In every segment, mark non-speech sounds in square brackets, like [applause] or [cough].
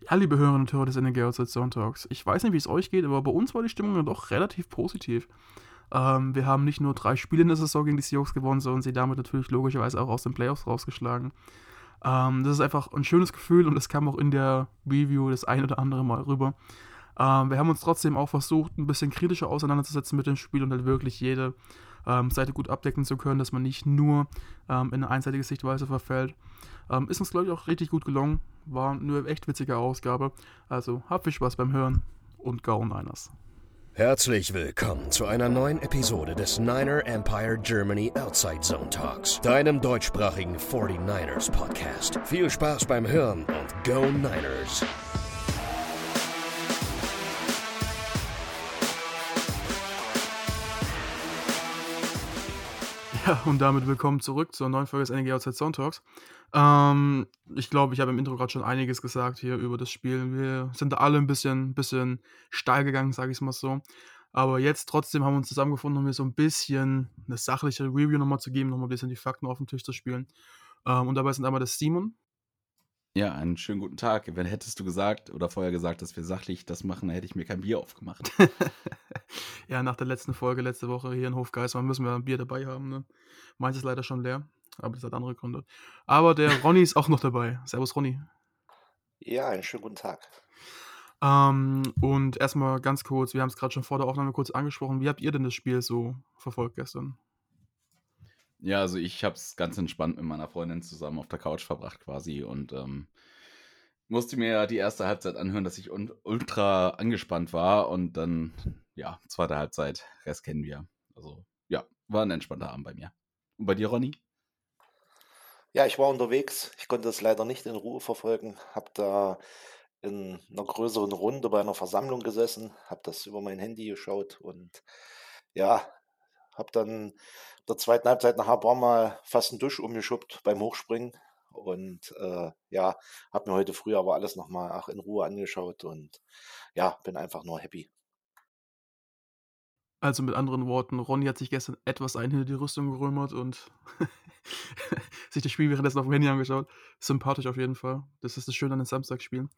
Ja, liebe Hörerinnen und Hörer des NGO Zone Talks, ich weiß nicht, wie es euch geht, aber bei uns war die Stimmung ja doch relativ positiv. Ähm, wir haben nicht nur drei Spiele in der Saison gegen die Seahawks gewonnen, sondern sie damit natürlich logischerweise auch aus den Playoffs rausgeschlagen. Ähm, das ist einfach ein schönes Gefühl und das kam auch in der Review das ein oder andere Mal rüber. Ähm, wir haben uns trotzdem auch versucht, ein bisschen kritischer auseinanderzusetzen mit dem Spiel und halt wirklich jede ähm, Seite gut abdecken zu können, dass man nicht nur ähm, in eine einseitige Sichtweise verfällt. Ähm, ist uns, glaube ich, auch richtig gut gelungen. War eine echt witzige Ausgabe. Also habt viel Spaß beim Hören und Go Niners. Herzlich willkommen zu einer neuen Episode des Niner Empire Germany Outside Zone Talks, deinem deutschsprachigen 49ers Podcast. Viel Spaß beim Hören und Go Niners! Ja, und damit willkommen zurück zur neuen Folge des NG Outside Zone Talks. Ähm, ich glaube, ich habe im Intro gerade schon einiges gesagt hier über das Spiel. Wir sind da alle ein bisschen, bisschen steil gegangen, sage ich es mal so. Aber jetzt trotzdem haben wir uns zusammengefunden, um mir so ein bisschen eine sachliche Review nochmal zu geben, nochmal ein bisschen die Fakten auf den Tisch zu spielen. Ähm, und dabei sind einmal das Simon. Ja, einen schönen guten Tag. Wenn hättest du gesagt oder vorher gesagt, dass wir sachlich das machen, dann hätte ich mir kein Bier aufgemacht. [laughs] ja, nach der letzten Folge letzte Woche hier in Hofgeismar müssen wir ein Bier dabei haben. Ne? Meins ist leider schon leer, aber das hat andere Gründe. Aber der [laughs] Ronny ist auch noch dabei. Servus, Ronny. Ja, einen schönen guten Tag. Ähm, und erstmal ganz kurz, wir haben es gerade schon vor der Aufnahme kurz angesprochen. Wie habt ihr denn das Spiel so verfolgt gestern? Ja, also ich habe es ganz entspannt mit meiner Freundin zusammen auf der Couch verbracht quasi und ähm, musste mir ja die erste Halbzeit anhören, dass ich ultra angespannt war und dann, ja, zweite Halbzeit, Rest kennen wir. Also ja, war ein entspannter Abend bei mir. Und bei dir, Ronny? Ja, ich war unterwegs. Ich konnte es leider nicht in Ruhe verfolgen. Habe da in einer größeren Runde bei einer Versammlung gesessen, habe das über mein Handy geschaut und ja, habe dann der zweiten Halbzeit nach ein paar Mal fast einen Dusch umgeschubbt beim Hochspringen. Und äh, ja, habe mir heute früh aber alles nochmal in Ruhe angeschaut und ja, bin einfach nur happy. Also mit anderen Worten, Ronny hat sich gestern etwas ein hinter die Rüstung gerömert und [laughs] sich das Spiel währenddessen auf dem Handy angeschaut. Sympathisch auf jeden Fall. Das ist das Schöne an den Samstagspielen.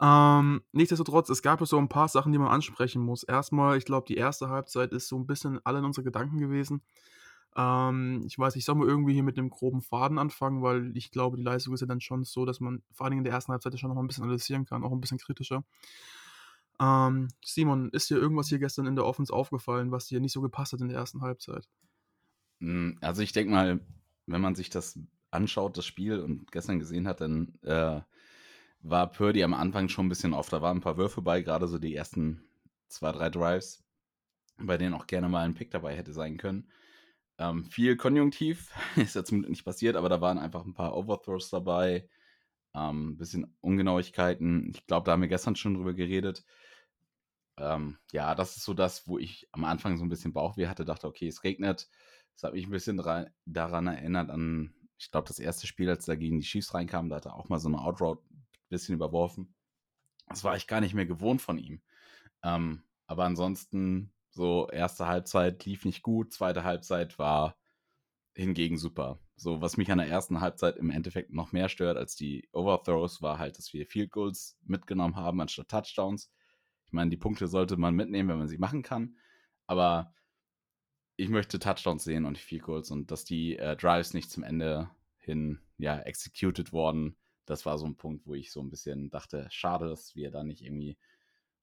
Ähm, nichtsdestotrotz, es gab so ein paar Sachen, die man ansprechen muss. Erstmal, ich glaube, die erste Halbzeit ist so ein bisschen alle in unsere Gedanken gewesen. Ähm, ich weiß, ich soll mal irgendwie hier mit einem groben Faden anfangen, weil ich glaube, die Leistung ist ja dann schon so, dass man vor allen Dingen in der ersten Halbzeit schon noch mal ein bisschen analysieren kann, auch ein bisschen kritischer. Ähm, Simon, ist dir irgendwas hier gestern in der Offense aufgefallen, was dir nicht so gepasst hat in der ersten Halbzeit? Hm, also ich denke mal, wenn man sich das anschaut, das Spiel und gestern gesehen hat, dann äh, war Purdy am Anfang schon ein bisschen oft. Da waren ein paar Würfe bei, gerade so die ersten zwei, drei Drives, bei denen auch gerne mal ein Pick dabei hätte sein können. Ähm, viel Konjunktiv [laughs] ist ja zum Glück nicht passiert, aber da waren einfach ein paar Overthrows dabei, ein ähm, bisschen Ungenauigkeiten. Ich glaube, da haben wir gestern schon drüber geredet. Ähm, ja, das ist so das, wo ich am Anfang so ein bisschen Bauchweh hatte, dachte, okay, es regnet. Das hat mich ein bisschen daran erinnert an, ich glaube, das erste Spiel, als da gegen die Chiefs reinkam, da hat er auch mal so eine Outroute ein bisschen überworfen. Das war ich gar nicht mehr gewohnt von ihm. Ähm, aber ansonsten so, erste Halbzeit lief nicht gut, zweite Halbzeit war hingegen super. So, was mich an der ersten Halbzeit im Endeffekt noch mehr stört als die Overthrows, war halt, dass wir Field Goals mitgenommen haben anstatt Touchdowns. Ich meine, die Punkte sollte man mitnehmen, wenn man sie machen kann. Aber ich möchte Touchdowns sehen und nicht Field Goals und dass die äh, Drives nicht zum Ende hin ja executed worden. Das war so ein Punkt, wo ich so ein bisschen dachte, schade, dass wir da nicht irgendwie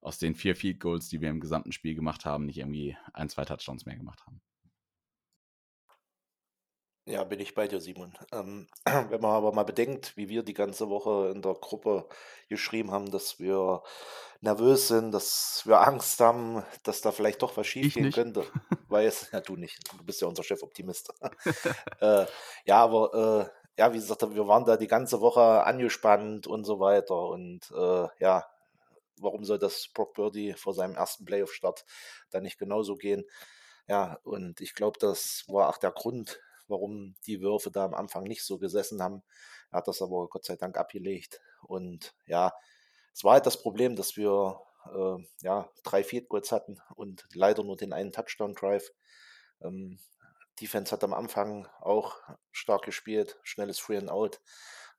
aus den vier Field Goals, die wir im gesamten Spiel gemacht haben, nicht irgendwie ein, zwei Touchdowns mehr gemacht haben. Ja, bin ich bei dir, Simon. Ähm, [clears throat] wenn man aber mal bedenkt, wie wir die ganze Woche in der Gruppe geschrieben haben, dass wir nervös sind, dass wir Angst haben, dass da vielleicht doch was schiefgehen könnte. [laughs] Weil es, ja, du nicht, du bist ja unser Chefoptimist. [laughs] äh, ja, aber äh, ja, wie gesagt, wir waren da die ganze Woche angespannt und so weiter. Und äh, ja, warum soll das Brock Birdie vor seinem ersten Playoff-Start dann nicht genauso gehen? Ja, und ich glaube, das war auch der Grund, warum die Würfe da am Anfang nicht so gesessen haben. Er hat das aber Gott sei Dank abgelegt. Und ja, es war halt das Problem, dass wir äh, ja, drei Field Goals hatten und leider nur den einen Touchdown Drive. Ähm, Defense hat am Anfang auch stark gespielt, schnelles Free and Out.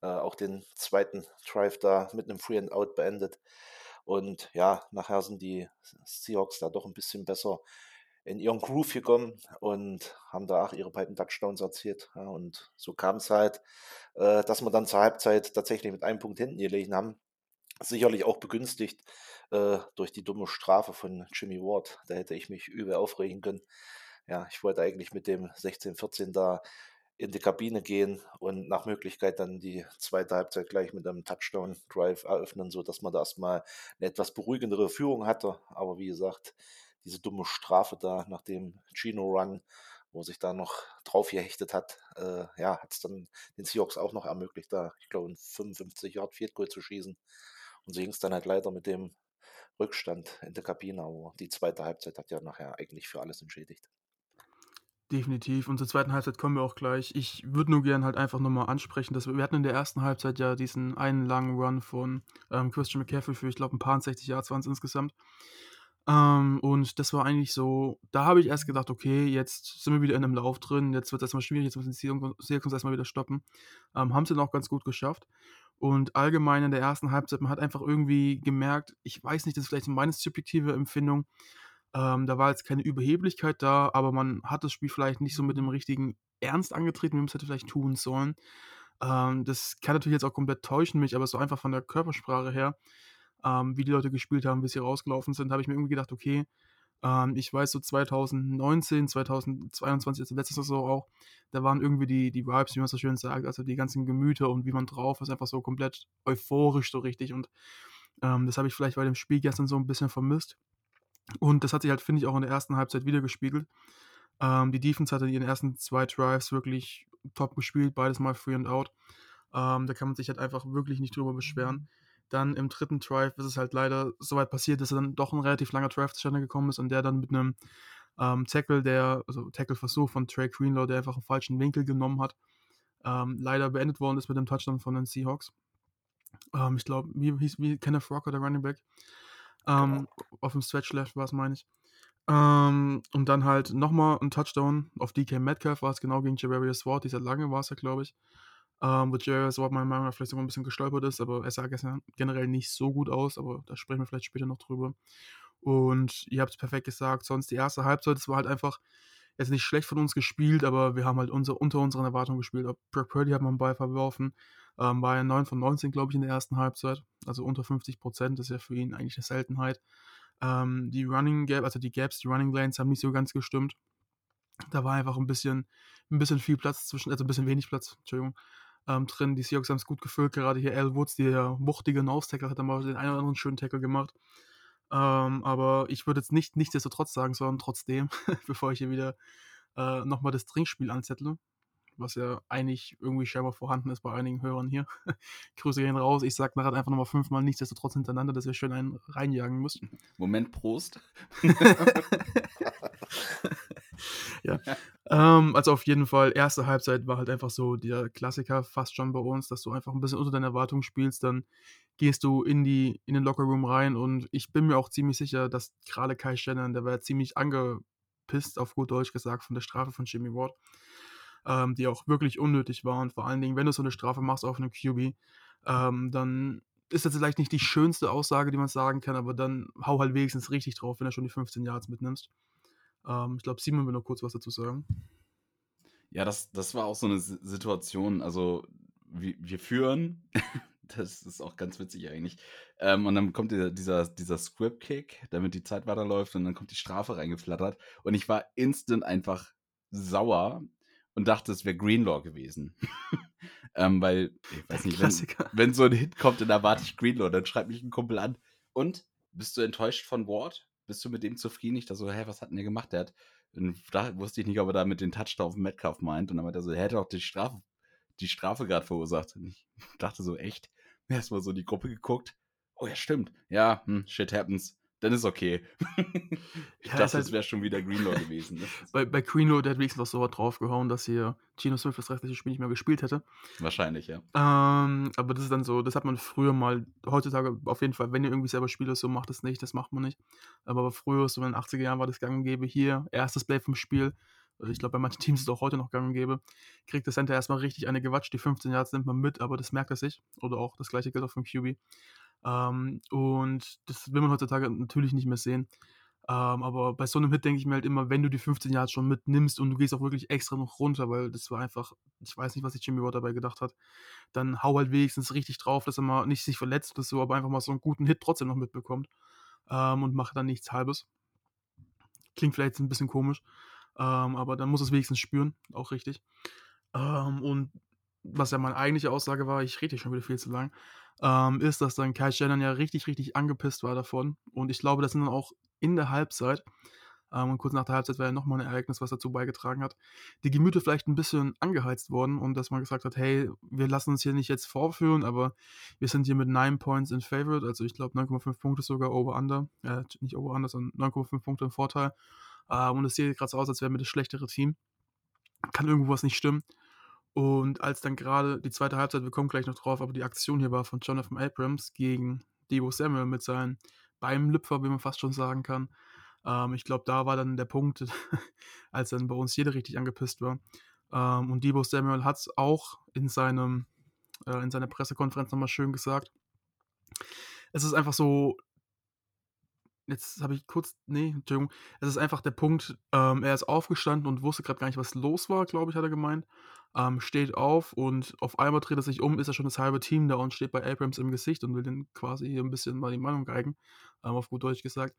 äh, auch den zweiten Drive da mit einem Free and Out beendet. Und ja, nachher sind die Seahawks da doch ein bisschen besser in ihren Groove gekommen und haben da auch ihre beiden Touchdowns erzielt. Ja, und so kam es halt, äh, dass wir dann zur Halbzeit tatsächlich mit einem Punkt hinten gelegen haben. Sicherlich auch begünstigt äh, durch die dumme Strafe von Jimmy Ward. Da hätte ich mich übel aufregen können. Ja, ich wollte eigentlich mit dem 16-14 da in die Kabine gehen und nach Möglichkeit dann die zweite Halbzeit gleich mit einem Touchdown-Drive eröffnen, sodass man da erstmal eine etwas beruhigendere Führung hatte. Aber wie gesagt, diese dumme Strafe da nach dem Chino-Run, wo sich da noch drauf gehechtet hat, äh, ja, hat es dann den Seahawks auch noch ermöglicht, da, ich glaube, ein 55 Yard Field Goal zu schießen. Und so ging es dann halt leider mit dem Rückstand in der Kabine, aber die zweite Halbzeit hat ja nachher eigentlich für alles entschädigt. Definitiv. Und zur zweiten Halbzeit kommen wir auch gleich. Ich würde nur gerne halt einfach nochmal ansprechen, dass wir, wir hatten in der ersten Halbzeit ja diesen einen langen Run von ähm, Christian McCaffrey für, ich glaube, ein paar 60 Yards waren es insgesamt. Ähm, und das war eigentlich so, da habe ich erst gedacht, okay, jetzt sind wir wieder in einem Lauf drin, jetzt wird es erstmal schwierig, jetzt müssen die Seahawks erstmal wieder stoppen. Ähm, haben sie dann auch ganz gut geschafft. Und allgemein in der ersten Halbzeit, man hat einfach irgendwie gemerkt, ich weiß nicht, das ist vielleicht meine subjektive Empfindung, ähm, da war jetzt keine Überheblichkeit da, aber man hat das Spiel vielleicht nicht so mit dem richtigen Ernst angetreten, wie man es hätte vielleicht tun sollen. Ähm, das kann natürlich jetzt auch komplett täuschen mich, aber so einfach von der Körpersprache her, ähm, wie die Leute gespielt haben, bis sie rausgelaufen sind, habe ich mir irgendwie gedacht, okay, ähm, ich weiß so 2019, 2022, also letztes Saison auch, da waren irgendwie die, die Vibes, wie man so schön sagt, also die ganzen Gemüter und wie man drauf ist, einfach so komplett euphorisch so richtig und ähm, das habe ich vielleicht bei dem Spiel gestern so ein bisschen vermisst. Und das hat sich halt, finde ich, auch in der ersten Halbzeit wieder gespiegelt. Ähm, die Defense hatte in ihren ersten zwei Drives wirklich top gespielt, beides mal free and out. Ähm, da kann man sich halt einfach wirklich nicht drüber beschweren. Dann im dritten Drive ist es halt leider so weit passiert, dass er dann doch ein relativ langer Drive zustande gekommen ist und der dann mit einem ähm, Tackle, der, also Tackle-Versuch von Trey Greenlaw, der einfach einen falschen Winkel genommen hat, ähm, leider beendet worden ist mit dem Touchdown von den Seahawks. Ähm, ich glaube, wie hieß wie Kenneth Rocker, der Running Back. Ähm, genau. Auf dem Stretch Left war es, meine ich. Ähm, und dann halt nochmal ein Touchdown auf DK Metcalf war es genau gegen Javarius Ward. Dieser lange war es ja, glaube ich. Ähm, wo Javarius Ward meiner Meinung nach vielleicht sogar ein bisschen gestolpert ist, aber er sah gestern generell nicht so gut aus, aber da sprechen wir vielleicht später noch drüber. Und ihr habt es perfekt gesagt, sonst die erste Halbzeit, es war halt einfach jetzt nicht schlecht von uns gespielt, aber wir haben halt unser, unter unseren Erwartungen gespielt. Brock Purdy hat mal einen Ball verworfen, ähm, war ja 9 von 19, glaube ich, in der ersten Halbzeit. Also unter 50 Prozent, ist ja für ihn eigentlich eine Seltenheit. Ähm, die Running Gap, also die Gaps, die Running Lanes haben nicht so ganz gestimmt. Da war einfach ein bisschen, ein bisschen viel Platz zwischen, also ein bisschen wenig Platz, Entschuldigung, ähm, drin. Die Seahawks haben es gut gefüllt, gerade hier Al Woods, der wuchtige Nose-Tackle, hat dann mal den einen oder anderen schönen Tackle gemacht. Ähm, aber ich würde jetzt nicht nichtsdestotrotz sagen, sondern trotzdem, [laughs] bevor ich hier wieder äh, nochmal das Trinkspiel anzettle was ja eigentlich irgendwie scheinbar vorhanden ist bei einigen Hörern hier. [laughs] Grüße gehen raus. Ich sag nachher einfach nochmal fünfmal nichtsdestotrotz hintereinander, dass ihr schön einen reinjagen müsst. Moment, Prost. [laughs] ja. ähm, also auf jeden Fall, erste Halbzeit war halt einfach so der Klassiker fast schon bei uns, dass du einfach ein bisschen unter deiner Erwartung spielst, dann gehst du in, die, in den Lockerroom rein und ich bin mir auch ziemlich sicher, dass gerade Kai Shannon, der war ziemlich angepisst, auf gut Deutsch gesagt, von der Strafe von Jimmy Ward ähm, die auch wirklich unnötig war. Und vor allen Dingen, wenn du so eine Strafe machst auf einem QB, ähm, dann ist das vielleicht nicht die schönste Aussage, die man sagen kann, aber dann hau halt wenigstens richtig drauf, wenn du schon die 15 Yards mitnimmst. Ähm, ich glaube, Simon will noch kurz was dazu sagen. Ja, das, das war auch so eine Situation, also wir, wir führen, [laughs] das ist auch ganz witzig eigentlich. Ähm, und dann kommt dieser, dieser, dieser Script-Kick, damit die Zeit weiterläuft und dann kommt die Strafe reingeflattert. Und ich war instant einfach sauer, und dachte, es wäre Greenlaw gewesen. [laughs] ähm, weil, ich weiß nicht, wenn, wenn, so ein Hit kommt, dann erwarte ich Greenlaw, dann schreibt mich ein Kumpel an. Und bist du enttäuscht von Ward? Bist du mit dem zufrieden? Ich dachte so, hä, was hat denn der gemacht? Der hat, da wusste ich nicht, ob er da mit den Touchdown auf Metcalf meint. Und dann meinte er so, er hätte auch die Strafe, die Strafe gerade verursacht. Und ich [laughs] dachte so, echt? Erstmal so in die Gruppe geguckt. Oh ja, stimmt. Ja, hm, shit happens dann ist okay. [laughs] ich ja, dachte, halt, es wäre schon wieder Greenlaw gewesen. Ne? [laughs] bei, bei Greenlaw, der hat wenigstens noch so was draufgehauen, dass hier Gino Smith das restliche Spiel nicht mehr gespielt hätte. Wahrscheinlich, ja. Ähm, aber das ist dann so, das hat man früher mal, heutzutage auf jeden Fall, wenn ihr irgendwie selber Spieler so macht es nicht, das macht man nicht. Aber früher, so in den 80er Jahren war das gang und gäbe hier, erstes Play vom Spiel, also ich glaube, bei manchen Teams ist es auch heute noch gang und gäbe, kriegt der Center erstmal richtig eine Gewatsch, die 15 Yards nimmt man mit, aber das merkt er sich. Oder auch das gleiche gilt auch vom QB. Ähm, und das will man heutzutage natürlich nicht mehr sehen. Ähm, aber bei so einem Hit denke ich mir halt immer, wenn du die 15 Yards schon mitnimmst und du gehst auch wirklich extra noch runter, weil das war einfach, ich weiß nicht, was sich Jimmy Watt dabei gedacht hat, dann hau halt wenigstens richtig drauf, dass er mal nicht sich verletzt oder so, aber einfach mal so einen guten Hit trotzdem noch mitbekommt ähm, und mache dann nichts Halbes. Klingt vielleicht ein bisschen komisch, ähm, aber dann muss es wenigstens spüren, auch richtig. Ähm, und was ja meine eigentliche Aussage war, ich rede hier schon wieder viel zu lang, ähm, ist, dass dann Kai Shannon ja richtig, richtig angepisst war davon. Und ich glaube, das sind dann auch in der Halbzeit, ähm, und kurz nach der Halbzeit war ja nochmal ein Ereignis, was dazu beigetragen hat, die Gemüter vielleicht ein bisschen angeheizt worden und dass man gesagt hat, hey, wir lassen uns hier nicht jetzt vorführen, aber wir sind hier mit 9 Points in Favorite, also ich glaube 9,5 Punkte sogar over-under, äh, nicht over-under, sondern 9,5 Punkte im Vorteil. Ähm, und es sieht gerade so aus, als wären wir das schlechtere Team. Kann irgendwo was nicht stimmen. Und als dann gerade die zweite Halbzeit, wir kommen gleich noch drauf, aber die Aktion hier war von Jonathan Abrams gegen Debo Samuel mit seinem Beimlüpfer, wie man fast schon sagen kann. Ähm, ich glaube, da war dann der Punkt, [laughs] als dann bei uns jeder richtig angepisst war. Ähm, und Debo Samuel hat es auch in, seinem, äh, in seiner Pressekonferenz nochmal schön gesagt. Es ist einfach so, jetzt habe ich kurz, nee, Entschuldigung, es ist einfach der Punkt, ähm, er ist aufgestanden und wusste gerade gar nicht, was los war, glaube ich, hat er gemeint ähm, steht auf und auf einmal dreht er sich um, ist er schon das halbe Team da und steht bei Abrams im Gesicht und will den quasi ein bisschen mal die Meinung geigen, ähm, auf gut Deutsch gesagt.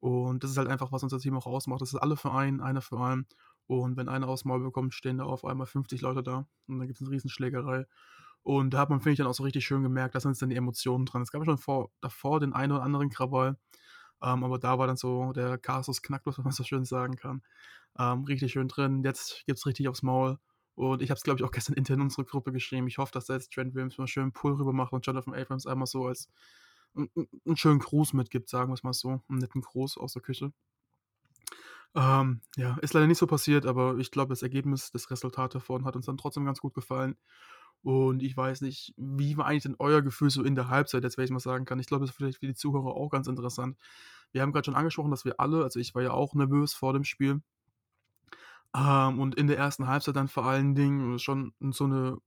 Und das ist halt einfach, was unser Team auch ausmacht. Das ist alle für einen, einer für einen. Und wenn einer aufs Maul bekommt, stehen da auf einmal 50 Leute da. Und dann gibt es eine Riesenschlägerei. Und da hat man, finde ich, dann auch so richtig schön gemerkt, da sind jetzt dann die Emotionen dran. Es gab schon vor, davor den einen oder anderen Krawall. Ähm, aber da war dann so der Kasus knacklos, [laughs] wenn man so schön sagen kann. Ähm, richtig schön drin. Jetzt gibt es richtig aufs Maul. Und ich habe es, glaube ich, auch gestern intern in unsere Gruppe geschrieben. Ich hoffe, dass da jetzt Trent Williams mal schön einen Pull rüber macht und Jonathan Abrams einmal so als einen schönen Gruß mitgibt, sagen wir es mal so. Einen netten Gruß aus der Küche. Ähm, ja, ist leider nicht so passiert, aber ich glaube, das Ergebnis, das Resultat davon hat uns dann trotzdem ganz gut gefallen. Und ich weiß nicht, wie war eigentlich denn euer Gefühl so in der Halbzeit, jetzt wenn ich mal sagen kann. Ich glaube, das ist vielleicht für die Zuhörer auch ganz interessant. Wir haben gerade schon angesprochen, dass wir alle, also ich war ja auch nervös vor dem Spiel, ähm, und in der ersten Halbzeit dann vor allen Dingen schon so eine,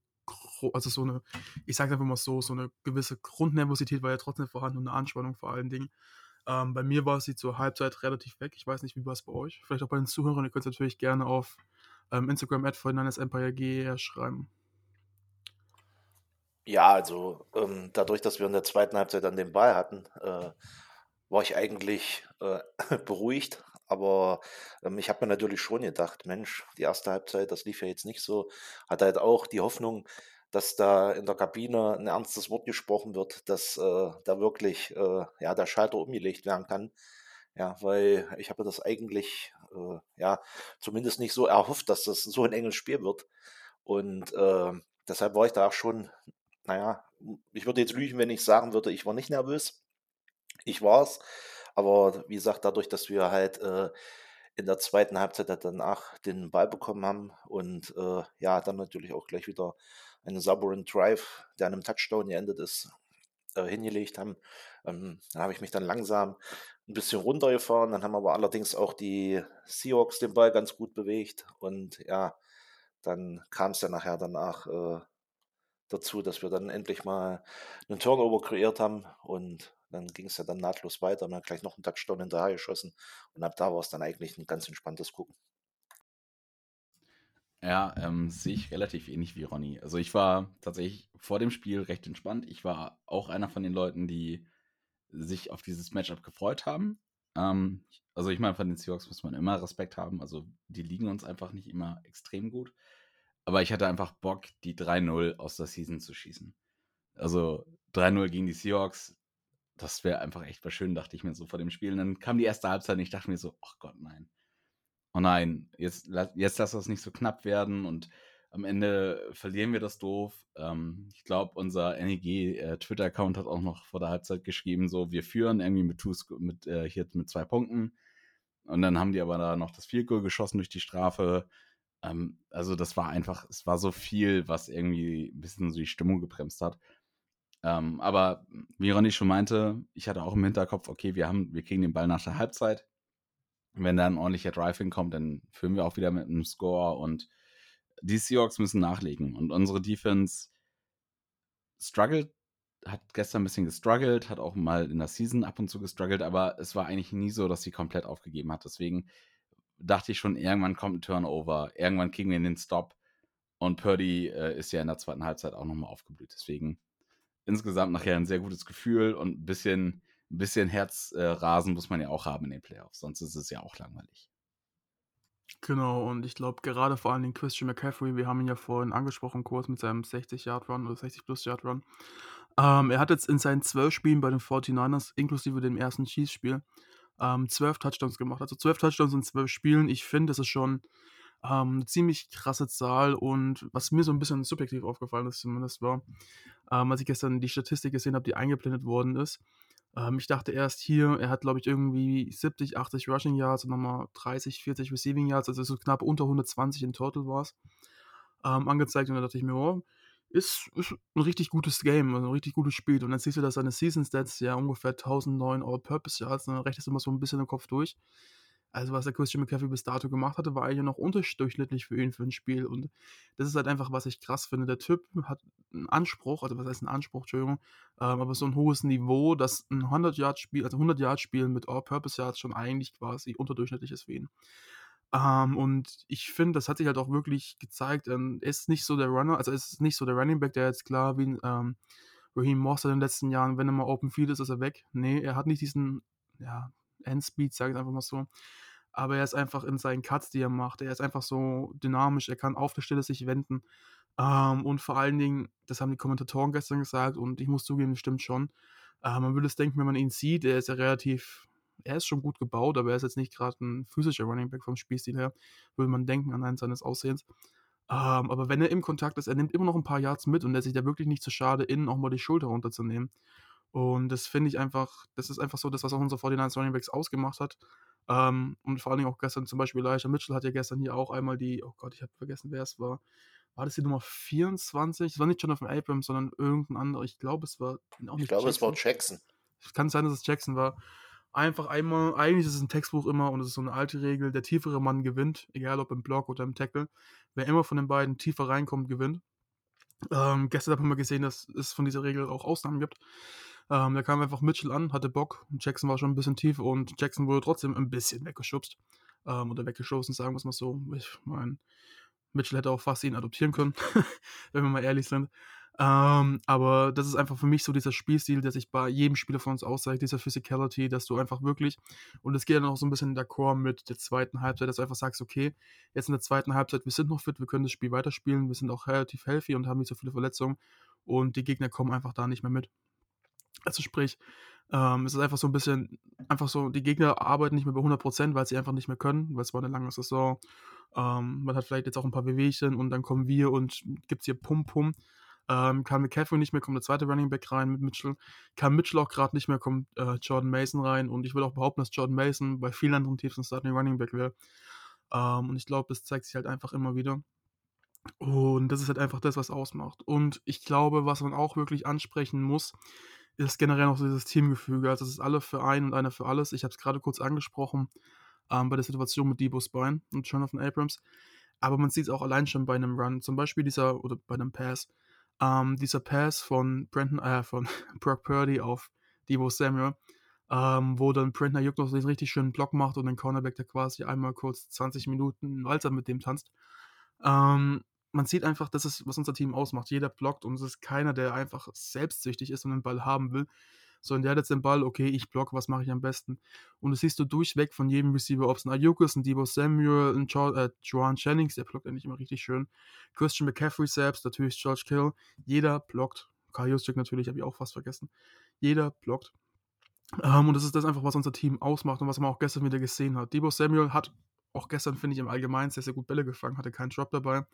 also so eine, ich sage einfach mal so, so eine gewisse Grundnervosität war ja trotzdem vorhanden und eine Anspannung vor allen Dingen. Ähm, bei mir war sie zur Halbzeit relativ weg. Ich weiß nicht, wie war es bei euch? Vielleicht auch bei den Zuhörern. Ihr könnt es natürlich gerne auf ähm, Instagram at Empire schreiben. Ja, also ähm, dadurch, dass wir in der zweiten Halbzeit dann den Ball hatten, äh, war ich eigentlich äh, [laughs] beruhigt, aber ähm, ich habe mir natürlich schon gedacht, Mensch, die erste Halbzeit, das lief ja jetzt nicht so. Hatte halt auch die Hoffnung, dass da in der Kabine ein ernstes Wort gesprochen wird, dass äh, da wirklich äh, ja, der Schalter umgelegt werden kann. Ja, weil ich habe das eigentlich äh, ja zumindest nicht so erhofft, dass das so ein enges Spiel wird. Und äh, deshalb war ich da auch schon, naja, ich würde jetzt lügen, wenn ich sagen würde, ich war nicht nervös. Ich war es. Aber wie gesagt, dadurch, dass wir halt äh, in der zweiten Halbzeit halt danach den Ball bekommen haben und äh, ja, dann natürlich auch gleich wieder einen sauberen Drive, der an einem Touchdown geendet ist, äh, hingelegt haben. Ähm, da habe ich mich dann langsam ein bisschen runtergefahren. Dann haben aber allerdings auch die Seahawks den Ball ganz gut bewegt. Und ja, dann kam es ja nachher danach äh, dazu, dass wir dann endlich mal einen Turnover kreiert haben und dann ging es ja dann nahtlos weiter. Man hat gleich noch einen Touchdown hinterher geschossen. Und ab da war es dann eigentlich ein ganz entspanntes Gucken. Ja, ähm, sehe ich relativ ähnlich wie Ronny. Also ich war tatsächlich vor dem Spiel recht entspannt. Ich war auch einer von den Leuten, die sich auf dieses Matchup gefreut haben. Ähm, also ich meine, von den Seahawks muss man immer Respekt haben. Also die liegen uns einfach nicht immer extrem gut. Aber ich hatte einfach Bock, die 3-0 aus der Season zu schießen. Also 3-0 gegen die Seahawks, das wäre einfach echt was schön, dachte ich mir so vor dem Spiel. Und dann kam die erste Halbzeit und ich dachte mir so, ach Gott, nein. Oh nein, jetzt, jetzt lass das nicht so knapp werden und am Ende verlieren wir das doof. Ähm, ich glaube, unser NEG-Twitter-Account äh, hat auch noch vor der Halbzeit geschrieben, so, wir führen irgendwie mit, mit, äh, hier mit zwei Punkten. Und dann haben die aber da noch das Field Goal geschossen durch die Strafe. Ähm, also das war einfach, es war so viel, was irgendwie ein bisschen so die Stimmung gebremst hat. Ähm, aber wie Ronny schon meinte, ich hatte auch im Hinterkopf, okay, wir haben, wir kriegen den Ball nach der Halbzeit. wenn da ein ordentlicher Drive hinkommt, dann führen wir auch wieder mit einem Score und die Seahawks müssen nachlegen. Und unsere Defense struggelt, hat gestern ein bisschen gestruggelt, hat auch mal in der Season ab und zu gestruggelt, aber es war eigentlich nie so, dass sie komplett aufgegeben hat. Deswegen dachte ich schon, irgendwann kommt ein Turnover, irgendwann kriegen wir den Stop. Und Purdy äh, ist ja in der zweiten Halbzeit auch nochmal aufgeblüht. Deswegen insgesamt nachher ein sehr gutes Gefühl und ein bisschen, ein bisschen Herzrasen äh, muss man ja auch haben in den Playoffs, sonst ist es ja auch langweilig. Genau, und ich glaube, gerade vor allem den Christian McCaffrey, wir haben ihn ja vorhin angesprochen, kurz mit seinem 60-Yard-Run oder 60-plus-Yard-Run. Ähm, er hat jetzt in seinen zwölf Spielen bei den 49ers, inklusive dem ersten Chiefs-Spiel, ähm, zwölf Touchdowns gemacht. Also zwölf Touchdowns in zwölf Spielen. Ich finde, das ist schon ähm, ziemlich krasse Zahl. Und was mir so ein bisschen subjektiv aufgefallen ist, zumindest war, ähm, als ich gestern die Statistik gesehen habe, die eingeblendet worden ist, ähm, ich dachte erst hier, er hat, glaube ich, irgendwie 70, 80 Rushing Yards und nochmal 30, 40 Receiving Yards, also so knapp unter 120 in Total war es, ähm, angezeigt. Und da dachte ich mir, oh, ist, ist ein richtig gutes Game, also ein richtig gutes Spiel. Und dann siehst du, dass seine Season Stats ja ungefähr 1009 All-Purpose Yards, dann rechnest du immer so ein bisschen im Kopf durch. Also, was der Christian McCaffrey bis dato gemacht hatte, war eigentlich noch unterdurchschnittlich für ihn für ein Spiel. Und das ist halt einfach, was ich krass finde. Der Typ hat einen Anspruch, also was heißt ein Anspruch, Entschuldigung, ähm, aber so ein hohes Niveau, dass ein 100-Yard-Spiel, also 100-Yard-Spiel mit All-Purpose-Yards schon eigentlich quasi unterdurchschnittlich ist für ihn. Ähm, und ich finde, das hat sich halt auch wirklich gezeigt. Ähm, er ist nicht so der Runner, also er ist nicht so der Running Back, der jetzt klar wie ähm, Raheem Moss in den letzten Jahren, wenn er mal Open Field ist, ist er weg. Nee, er hat nicht diesen, ja, Endspeed, sage ich einfach mal so. Aber er ist einfach in seinen Cuts, die er macht, er ist einfach so dynamisch, er kann auf der Stelle sich wenden. Ähm, und vor allen Dingen, das haben die Kommentatoren gestern gesagt und ich muss zugeben, das stimmt schon. Äh, man würde es denken, wenn man ihn sieht, er ist ja relativ er ist schon gut gebaut, aber er ist jetzt nicht gerade ein physischer Running Back vom Spielstil her, würde man denken anhand seines Aussehens. Ähm, aber wenn er im Kontakt ist, er nimmt immer noch ein paar Yards mit und er sich da wirklich nicht zu schade, innen auch mal die Schulter runterzunehmen. Und das finde ich einfach, das ist einfach so das, was auch unsere 49 Running Backs ausgemacht hat. Ähm, und vor allen Dingen auch gestern zum Beispiel Elijah Mitchell hat ja gestern hier auch einmal die, oh Gott, ich habe vergessen, wer es war. War das die Nummer 24? Es war nicht Jonathan Abrams, sondern irgendein anderer. Ich glaube, es war auch nicht Ich glaube, es war Jackson. Es kann sein, dass es Jackson war einfach einmal, eigentlich ist es ein Textbuch immer und es ist so eine alte Regel, der tiefere Mann gewinnt, egal ob im Block oder im Tackle. Wer immer von den beiden tiefer reinkommt, gewinnt. Ähm, gestern haben wir gesehen, dass es von dieser Regel auch Ausnahmen gibt. Ähm, da kam einfach Mitchell an, hatte Bock. Jackson war schon ein bisschen tief und Jackson wurde trotzdem ein bisschen weggeschubst. Ähm, oder weggeschossen, sagen wir es mal so. Ich meine, Mitchell hätte auch fast ihn adoptieren können, [laughs] wenn wir mal ehrlich sind. Ähm, aber das ist einfach für mich so dieser Spielstil, der sich bei jedem Spieler von uns auszeigt, dieser Physicality, dass du einfach wirklich, und es geht dann auch so ein bisschen in der Core mit der zweiten Halbzeit, dass du einfach sagst, okay, jetzt in der zweiten Halbzeit, wir sind noch fit, wir können das Spiel weiterspielen, wir sind auch relativ healthy und haben nicht so viele Verletzungen und die Gegner kommen einfach da nicht mehr mit. Also sprich, ähm, es ist einfach so ein bisschen, einfach so, die Gegner arbeiten nicht mehr bei 100%, weil sie einfach nicht mehr können, weil es war eine lange Saison. Ähm, man hat vielleicht jetzt auch ein paar Bewegchen und dann kommen wir und gibt es hier Pum-Pum. Ähm, kam McCaffrey nicht mehr, kommt der zweite Running Back rein mit Mitchell. Kam Mitchell auch gerade nicht mehr, kommt äh, Jordan Mason rein. Und ich würde auch behaupten, dass Jordan Mason bei vielen anderen Teams ein Starting Running Back wäre. Ähm, und ich glaube, das zeigt sich halt einfach immer wieder. Und das ist halt einfach das, was ausmacht. Und ich glaube, was man auch wirklich ansprechen muss, ist generell noch so dieses Teamgefüge. Also es ist alle für einen und einer für alles. Ich habe es gerade kurz angesprochen ähm, bei der Situation mit Debo Spine und Jonathan Abrams. Aber man sieht es auch allein schon bei einem Run, zum Beispiel dieser, oder bei einem Pass. Ähm, dieser Pass von Brandon, äh, von [laughs] Brock Purdy auf Debo Samuel, ähm, wo dann Brandon Ayuk noch so einen richtig schönen Block macht und den Cornerback, der quasi einmal kurz 20 Minuten Walzer mit dem tanzt. Ähm, man sieht einfach, das ist, was unser Team ausmacht. Jeder blockt und es ist keiner, der einfach selbstsüchtig ist und den Ball haben will, sondern der hat jetzt den Ball, okay, ich block, was mache ich am besten? Und das siehst du durchweg von jedem Receiver, ob es ein Ayuk ist, ein Debo Samuel, ein jo äh, Joan Jennings, der blockt eigentlich immer richtig schön. Christian McCaffrey selbst, natürlich George Kill, jeder blockt. Kyle natürlich, habe ich auch fast vergessen. Jeder blockt. Ähm, und das ist das einfach, was unser Team ausmacht und was man auch gestern wieder gesehen hat. Debo Samuel hat auch gestern, finde ich, im Allgemeinen sehr, sehr gut Bälle gefangen, hatte keinen Drop dabei.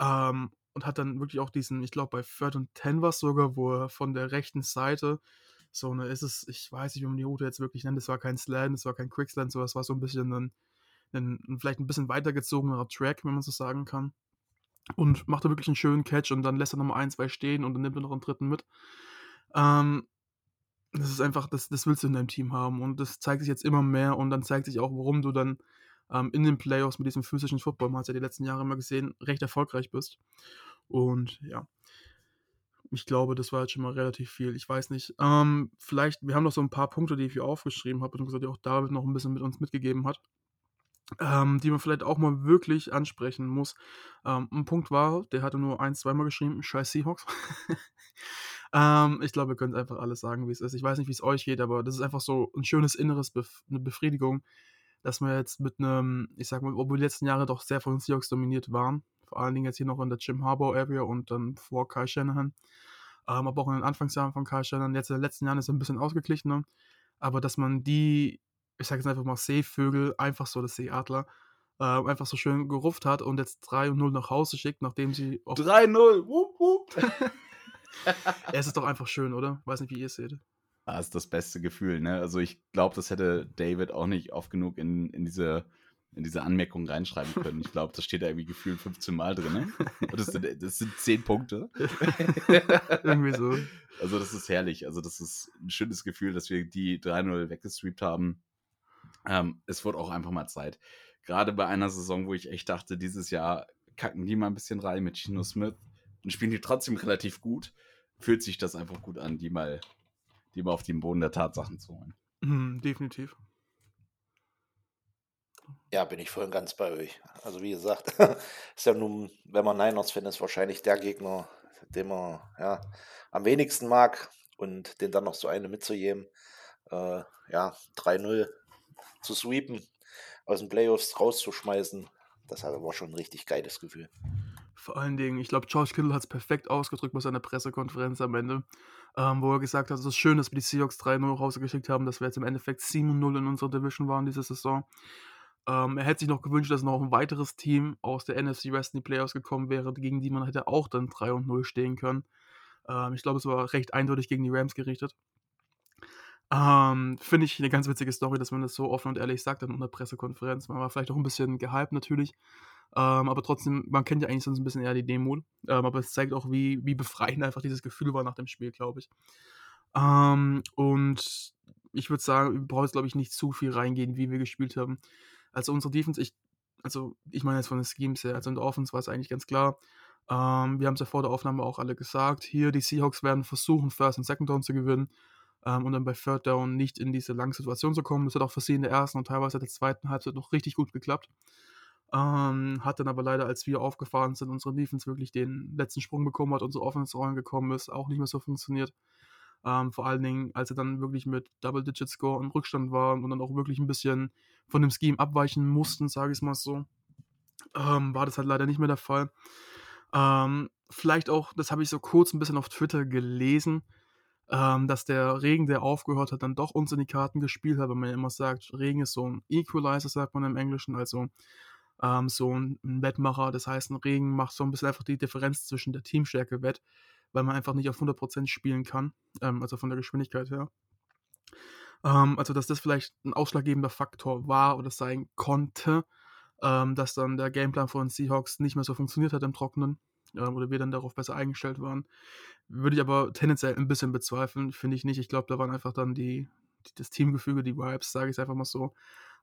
Ähm, und hat dann wirklich auch diesen, ich glaube, bei Third und Ten war es sogar, wo er von der rechten Seite so, ne, ist es, ich weiß nicht, wie man die Route jetzt wirklich nennt, es war kein Slant, es war kein Quickslant, so, war so ein bisschen ein, ein, vielleicht ein bisschen weitergezogener Track, wenn man so sagen kann. Und macht er wirklich einen schönen Catch und dann lässt er nochmal ein, zwei stehen und dann nimmt er noch einen dritten mit. Ähm, das ist einfach, das, das willst du in deinem Team haben. Und das zeigt sich jetzt immer mehr und dann zeigt sich auch, warum du dann ähm, in den Playoffs mit diesem physischen Football, man hat ja die letzten Jahre immer gesehen, recht erfolgreich bist. Und ja, ich glaube, das war jetzt schon mal relativ viel. Ich weiß nicht. Ähm, vielleicht, wir haben noch so ein paar Punkte, die ich hier aufgeschrieben habe, beziehungsweise die auch David noch ein bisschen mit uns mitgegeben hat, ähm, die man vielleicht auch mal wirklich ansprechen muss. Ähm, ein Punkt war, der hatte nur ein, zweimal geschrieben, scheiß Seahawks. [laughs] ähm, ich glaube, wir können einfach alles sagen, wie es ist. Ich weiß nicht, wie es euch geht, aber das ist einfach so ein schönes inneres Bef eine Befriedigung, dass wir jetzt mit einem, ich sag mal, obwohl die letzten Jahre doch sehr von Seahawks dominiert waren, vor allen Dingen jetzt hier noch in der Jim Harbour Area und dann vor Kai Shanahan, ähm, aber auch in den Anfangsjahren von Kai Shanahan, jetzt in den letzten Jahren ist er ein bisschen ausgeglichener, aber dass man die, ich sage jetzt einfach mal Seevögel, einfach so das Seeadler, äh, einfach so schön gerufft hat und jetzt 3 und 0 nach Hause schickt, nachdem sie 3-0, wup, wup. [laughs] es ist doch einfach schön, oder? Weiß nicht, wie ihr es seht. Das ist das beste Gefühl, ne? Also ich glaube, das hätte David auch nicht oft genug in, in diese in diese Anmerkung reinschreiben [laughs] können. Ich glaube, das steht da irgendwie gefühlt 15 Mal drin. Ne? Und das sind, das sind 10 Punkte. [laughs] Irgendwie so. Also, das ist herrlich. Also, das ist ein schönes Gefühl, dass wir die 3-0 weggestreamt haben. Ähm, es wird auch einfach mal Zeit. Gerade bei einer Saison, wo ich echt dachte, dieses Jahr kacken die mal ein bisschen rein mit Chino Smith und spielen die trotzdem relativ gut, fühlt sich das einfach gut an, die mal, die mal auf den Boden der Tatsachen zu holen. Mhm, definitiv. Ja, bin ich voll und ganz bei euch. Also wie gesagt, [laughs] ist ja nun, wenn man Niners-Fan ist, wahrscheinlich der Gegner, den man ja, am wenigsten mag und den dann noch so eine mitzugeben. Äh, ja, 3-0 zu sweepen, aus den Playoffs rauszuschmeißen, das war schon ein richtig geiles Gefühl. Vor allen Dingen, ich glaube, George Kittle hat es perfekt ausgedrückt bei seiner Pressekonferenz am Ende, ähm, wo er gesagt hat, es ist schön, dass wir die Seahawks 3-0 rausgeschickt haben, dass wir jetzt im Endeffekt 7-0 in unserer Division waren diese Saison. Ähm, er hätte sich noch gewünscht, dass noch ein weiteres Team aus der NFC West in die Playoffs gekommen wäre, gegen die man hätte auch dann 3 und 0 stehen können. Ähm, ich glaube, es war recht eindeutig gegen die Rams gerichtet. Ähm, Finde ich eine ganz witzige Story, dass man das so offen und ehrlich sagt in einer Pressekonferenz. Man war vielleicht auch ein bisschen gehypt natürlich. Ähm, aber trotzdem, man kennt ja eigentlich sonst ein bisschen eher die Demut. Ähm, aber es zeigt auch, wie, wie befreiend [laughs] einfach dieses Gefühl war nach dem Spiel, glaube ich. Ähm, und ich würde sagen, wir brauchen jetzt, glaube ich, nicht zu viel reingehen, wie wir gespielt haben. Also unsere Defense, ich, also ich meine jetzt von den Schemes her, also in der Offense war es eigentlich ganz klar. Ähm, wir haben es ja vor der Aufnahme auch alle gesagt. Hier, die Seahawks werden versuchen, First und Second Down zu gewinnen ähm, und dann bei Third Down nicht in diese lange Situation zu kommen. Das hat auch sie in der ersten und teilweise der zweiten Halbzeit noch richtig gut geklappt. Ähm, hat dann aber leider, als wir aufgefahren sind, unsere Defense wirklich den letzten Sprung bekommen hat, unsere Offense Rollen gekommen ist, auch nicht mehr so funktioniert. Ähm, vor allen Dingen, als er dann wirklich mit Double-Digit-Score im Rückstand war und dann auch wirklich ein bisschen von dem Scheme abweichen mussten, sage ich es mal so, ähm, war das halt leider nicht mehr der Fall. Ähm, vielleicht auch, das habe ich so kurz ein bisschen auf Twitter gelesen, ähm, dass der Regen, der aufgehört hat, dann doch uns in die Karten gespielt hat, weil man ja immer sagt, Regen ist so ein Equalizer, sagt man im Englischen, also ähm, so ein, Wettmacher. Das heißt, ein Regen macht so ein bisschen einfach die Differenz zwischen der Teamstärke wett weil man einfach nicht auf 100% spielen kann, ähm, also von der Geschwindigkeit her. Ähm, also, dass das vielleicht ein ausschlaggebender Faktor war oder sein konnte, ähm, dass dann der Gameplan von Seahawks nicht mehr so funktioniert hat im Trockenen ähm, oder wir dann darauf besser eingestellt waren. Würde ich aber tendenziell ein bisschen bezweifeln, finde ich nicht. Ich glaube, da waren einfach dann die, die, das Teamgefüge, die Vibes, sage ich es einfach mal so,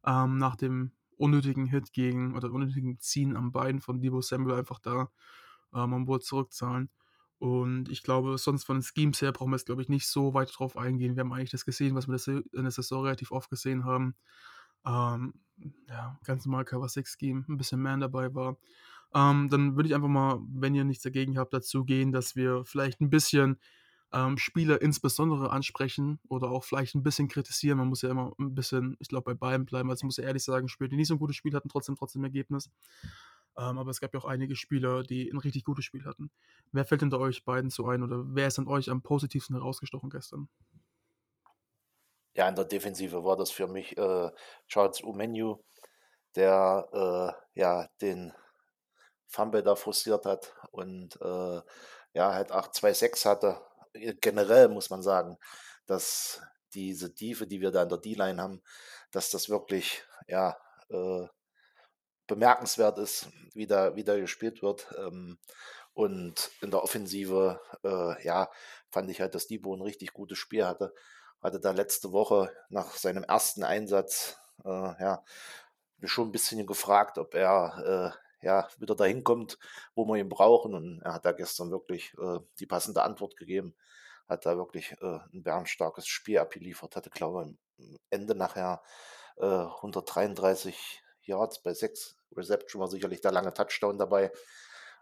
ähm, nach dem unnötigen Hit gegen oder unnötigen Ziehen am Bein von Debo Samuel einfach da. Ähm, man wollte zurückzahlen. Und ich glaube, sonst von den Schemes her brauchen wir jetzt, glaube ich, nicht so weit drauf eingehen. Wir haben eigentlich das gesehen, was wir in der Saison relativ oft gesehen haben. Ähm, ja, ganz normal Cover 6 Scheme, ein bisschen Man dabei war. Ähm, dann würde ich einfach mal, wenn ihr nichts dagegen habt, dazu gehen, dass wir vielleicht ein bisschen ähm, Spieler insbesondere ansprechen oder auch vielleicht ein bisschen kritisieren. Man muss ja immer ein bisschen, ich glaube, bei beiden bleiben. Also muss ja ehrlich sagen, Spieler, die nicht so ein gutes Spiel hatten, trotzdem trotzdem Ergebnis. Ähm, aber es gab ja auch einige Spieler, die ein richtig gutes Spiel hatten. Wer fällt hinter euch beiden so ein oder wer ist an euch am positivsten herausgestochen gestern? Ja, in der Defensive war das für mich äh, Charles Umenu, der äh, ja den Fumble da frustriert hat und äh, ja halt 8-2-6 hatte. Generell muss man sagen, dass diese Tiefe, die wir da in der D-Line haben, dass das wirklich ja äh, bemerkenswert ist, wie da, wie da gespielt wird. Ähm, und in der Offensive, äh, ja, fand ich halt, dass Debo ein richtig gutes Spiel hatte. hatte da letzte Woche nach seinem ersten Einsatz äh, ja, schon ein bisschen gefragt, ob er äh, ja, wieder dahin kommt, wo wir ihn brauchen. Und er hat da gestern wirklich äh, die passende Antwort gegeben. Hat da wirklich äh, ein bärenstarkes Spiel abgeliefert. Hatte, glaube ich, am Ende nachher 133 äh, Yards bei sechs Reception war sicherlich der lange Touchdown dabei.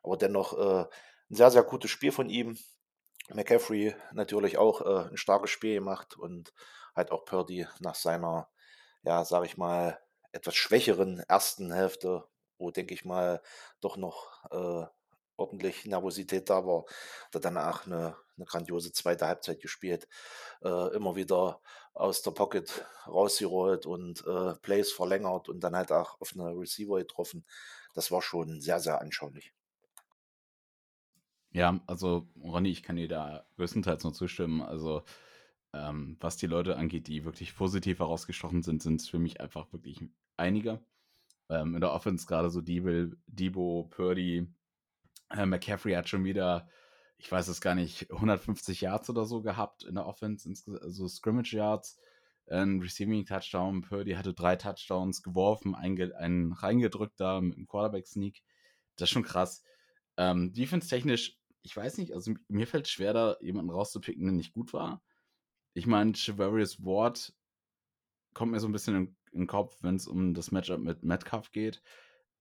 Aber dennoch äh, ein sehr, sehr gutes Spiel von ihm. McCaffrey natürlich auch äh, ein starkes Spiel gemacht und halt auch Purdy nach seiner, ja, sag ich mal, etwas schwächeren ersten Hälfte, wo, denke ich mal, doch noch äh, ordentlich Nervosität da war, er danach eine, eine grandiose zweite Halbzeit gespielt, äh, immer wieder aus der Pocket rausgerollt und äh, Plays verlängert und dann halt auch auf eine Receiver getroffen. Das war schon sehr, sehr anschaulich. Ja, also Ronny, ich kann dir da größtenteils nur zustimmen. Also ähm, was die Leute angeht, die wirklich positiv herausgestochen sind, sind es für mich einfach wirklich einige. Ähm, in der Offense gerade so Debo, Debo Purdy, äh, McCaffrey hat schon wieder, ich weiß es gar nicht, 150 Yards oder so gehabt in der Offense, also Scrimmage Yards, ein Receiving Touchdown. Purdy hatte drei Touchdowns geworfen, einen reingedrückt da mit einem Quarterback Sneak. Das ist schon krass. Ähm, Defense-technisch ich weiß nicht, also mir fällt schwer, da jemanden rauszupicken, der nicht gut war. Ich meine, Chivarius Ward kommt mir so ein bisschen in, den Kopf, wenn es um das Matchup mit Metcalf geht.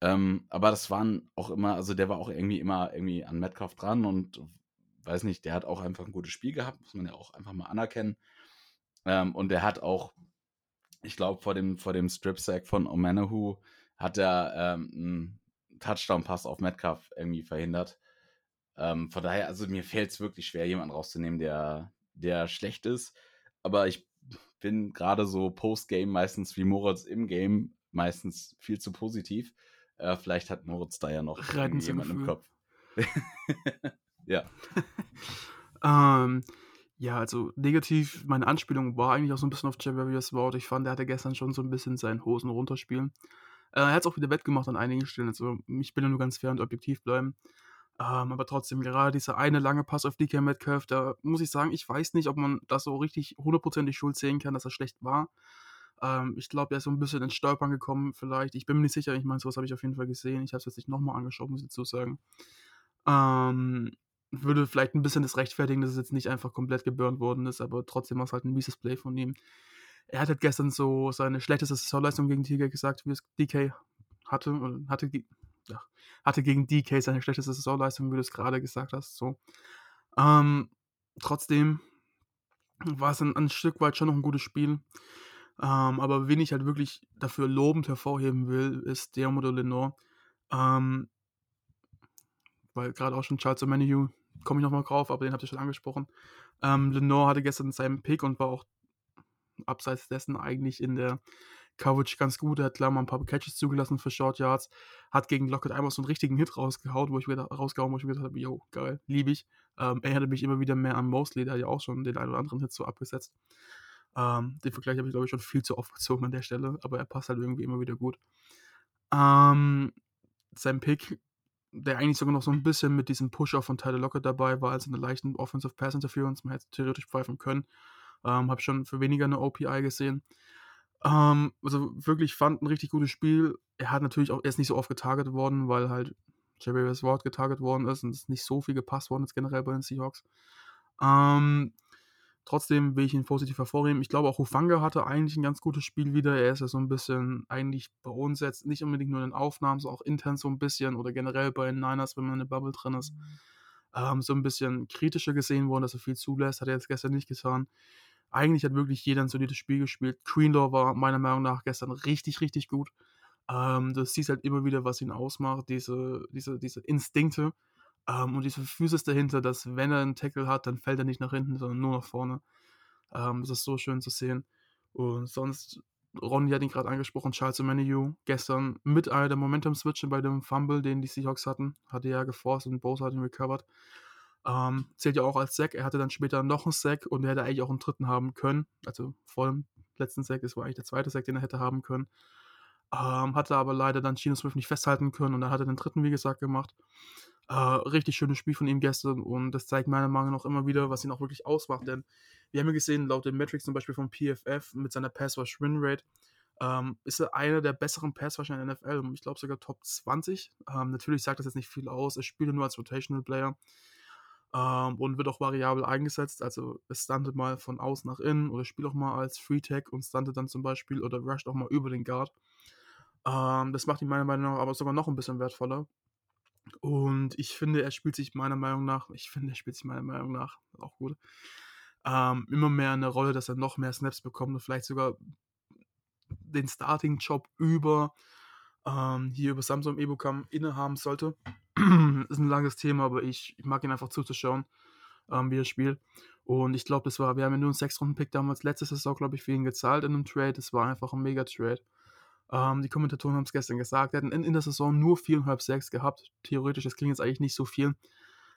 Ähm, aber das waren auch immer, also der war auch irgendwie immer irgendwie an Metcalf dran und weiß nicht, der hat auch einfach ein gutes Spiel gehabt, muss man ja auch einfach mal anerkennen. Ähm, und der hat auch, ich glaube, vor dem, vor dem Strip-Sack von Omanahu hat er ähm, einen Touchdown-Pass auf Metcalf irgendwie verhindert. Ähm, von daher, also mir fällt es wirklich schwer, jemanden rauszunehmen, der, der schlecht ist. Aber ich bin gerade so Post-Game meistens wie Moritz im Game meistens viel zu positiv. Äh, vielleicht hat Moritz da ja noch jemanden im Kopf. [laughs] ja. [laughs] ähm, ja, also negativ, meine Anspielung war eigentlich auch so ein bisschen auf Javarius Ward. Ich fand, er hatte gestern schon so ein bisschen seinen Hosen runterspielen. Äh, er hat es auch wieder wettgemacht an einigen Stellen. Also ich bin ja nur ganz fair und objektiv bleiben. Ähm, aber trotzdem, gerade dieser eine lange Pass auf DK Metcalf, da muss ich sagen, ich weiß nicht, ob man das so richtig hundertprozentig schuld sehen kann, dass er schlecht war. Ähm, ich glaube, er ist so ein bisschen ins Stolpern gekommen, vielleicht. Ich bin mir nicht sicher, ich meine, sowas habe ich auf jeden Fall gesehen. Ich habe es jetzt nicht nochmal angeschaut, muss ich dazu sagen. Ähm, würde vielleicht ein bisschen das rechtfertigen, dass es jetzt nicht einfach komplett geburnt worden ist, aber trotzdem war es halt ein mieses Play von ihm. Er hat halt gestern so seine schlechteste Saisonleistung gegen Tiger gesagt, wie es DK hatte, hatte hatte gegen DK seine schlechteste Saisonleistung, wie du es gerade gesagt hast. So. Ähm, trotzdem war es ein, ein, Stück weit schon noch ein gutes Spiel. Ähm, aber wen ich halt wirklich dafür lobend hervorheben will, ist der Modell Lenore. Ähm, weil gerade auch schon Charles O'Menu, komme ich nochmal drauf, aber den habt ihr schon angesprochen. Ähm, Lenore hatte gestern seinen Pick und war auch abseits dessen eigentlich in der Coverage ganz gut. Er hat klar mal ein paar Catches zugelassen für Short Yards. Hat gegen Lockett einmal so einen richtigen Hit rausgehaut, wo ich wieder rausgehauen, wo ich mir gedacht habe, yo, geil, liebe ich. Ähm, erinnert mich immer wieder mehr an Mosley, der hat ja auch schon den einen oder anderen Hit so abgesetzt. Ähm, den Vergleich habe ich, glaube ich, schon viel zu oft [laughs] gezogen an der Stelle, aber er passt halt irgendwie immer wieder gut. Ähm, sein Pick, der eigentlich sogar noch so ein bisschen mit diesem Pusher von Tyler Lockett dabei war, also eine leichten Offensive Pass Interference, man hätte theoretisch pfeifen können. Ähm, habe schon für weniger eine OPI gesehen. Ähm, also wirklich fand ein richtig gutes Spiel. Er hat natürlich auch, er ist nicht so oft getarget worden, weil halt Jerry Ward getarget worden ist und es nicht so viel gepasst worden ist generell bei den Seahawks. Ähm, trotzdem will ich ihn positiv hervorheben. Ich glaube auch Hufanga hatte eigentlich ein ganz gutes Spiel wieder. Er ist ja so ein bisschen eigentlich bei uns jetzt nicht unbedingt nur in den Aufnahmen, sondern auch intern so ein bisschen oder generell bei den Niners, wenn man in der Bubble drin ist, ähm, so ein bisschen kritischer gesehen worden, dass er viel zulässt. Hat er jetzt gestern nicht getan eigentlich hat wirklich jeder ein solides Spiel gespielt. Greenlaw war meiner Meinung nach gestern richtig, richtig gut. Ähm, das siehst halt immer wieder, was ihn ausmacht, diese, diese, diese Instinkte ähm, und diese Physis dahinter, dass wenn er einen Tackle hat, dann fällt er nicht nach hinten, sondern nur nach vorne. Ähm, das ist so schön zu sehen. Und sonst, Ronny hat ihn gerade angesprochen, Charles Omenihu, gestern mit einer der Momentum-Switche bei dem Fumble, den die Seahawks hatten, hatte er geforst und Bose hat ihn recovered. Ähm, zählt ja auch als Sack. Er hatte dann später noch einen Sack und er hätte eigentlich auch einen dritten haben können. Also vor dem letzten Sack, das war eigentlich der zweite Sack, den er hätte haben können. Ähm, hatte aber leider dann Gino Smith nicht festhalten können und dann hat er den dritten, wie gesagt, gemacht. Äh, richtig schönes Spiel von ihm gestern und das zeigt meiner Meinung nach immer wieder, was ihn auch wirklich ausmacht. Denn wir haben ja gesehen, laut den Metrics zum Beispiel vom PFF mit seiner Pass-Rush-Win-Rate, ähm, ist er einer der besseren Passwasher in der NFL. Ich glaube sogar Top 20. Ähm, natürlich sagt das jetzt nicht viel aus. Er spielt nur als Rotational Player ähm, und wird auch variabel eingesetzt. Also es stuntet mal von außen nach innen oder spielt auch mal als Free Tag und stuntet dann zum Beispiel oder rusht auch mal über den Guard. Ähm, das macht ihn meiner Meinung nach aber sogar noch ein bisschen wertvoller. Und ich finde, er spielt sich meiner Meinung nach, ich finde, er spielt sich meiner Meinung nach, auch gut, ähm, immer mehr eine Rolle, dass er noch mehr Snaps bekommt und vielleicht sogar den Starting-Job über ähm, hier über Samsung Ebukam innehaben sollte. [clears throat] ist ein langes Thema, aber ich, ich mag ihn einfach zuzuschauen, ähm, wie er spielt. Und ich glaube, das war, wir haben ja nur einen 6-Runden-Pick damals letzte Saison, glaube ich, für ihn gezahlt in einem Trade. Das war einfach ein Mega-Trade. Ähm, die Kommentatoren haben es gestern gesagt. Er hat in, in der Saison nur 4,5 6 gehabt. Theoretisch, das klingt jetzt eigentlich nicht so viel.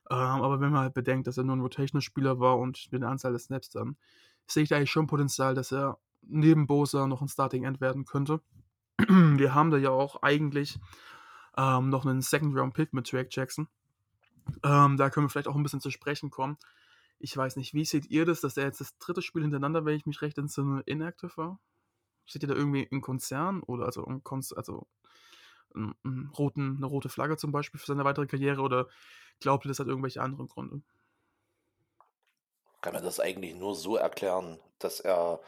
Ähm, aber wenn man halt bedenkt, dass er nur ein Rotational-Spieler war und mit der Anzahl des Snaps, dann sehe ich da eigentlich schon Potenzial, dass er neben Bosa noch ein Starting-End werden könnte. [clears throat] Wir haben da ja auch eigentlich ähm, noch einen Second-Round-Pick mit Drake Jackson. Ähm, da können wir vielleicht auch ein bisschen zu sprechen kommen. Ich weiß nicht, wie seht ihr das, dass er jetzt das dritte Spiel hintereinander, wenn ich mich recht entsinne, inactive war? Seht ihr da irgendwie einen Konzern oder also, einen Konz also einen, einen roten, eine rote Flagge zum Beispiel für seine weitere Karriere oder glaubt ihr, das hat irgendwelche anderen Gründe? Kann man das eigentlich nur so erklären, dass er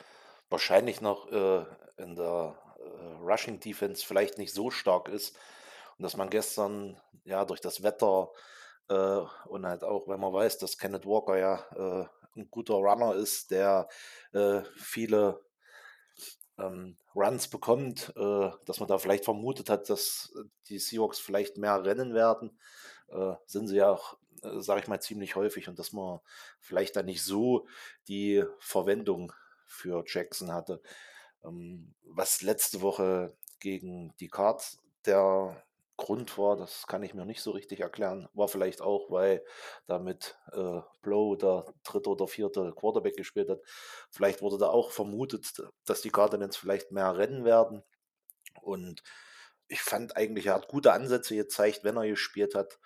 wahrscheinlich noch äh, in der äh, Rushing Defense vielleicht nicht so stark ist und dass man gestern ja durch das Wetter äh, und halt auch, wenn man weiß, dass Kenneth Walker ja äh, ein guter Runner ist, der äh, viele ähm, Runs bekommt, äh, dass man da vielleicht vermutet hat, dass die Seahawks vielleicht mehr rennen werden, äh, sind sie ja auch, äh, sage ich mal, ziemlich häufig und dass man vielleicht da nicht so die Verwendung für Jackson hatte. Ähm, was letzte Woche gegen die Cards der Grund war, das kann ich mir nicht so richtig erklären. War vielleicht auch, weil damit äh, Blow der dritte oder vierte Quarterback gespielt hat. Vielleicht wurde da auch vermutet, dass die Cardinals vielleicht mehr rennen werden. Und ich fand eigentlich, er hat gute Ansätze gezeigt, wenn er gespielt hat.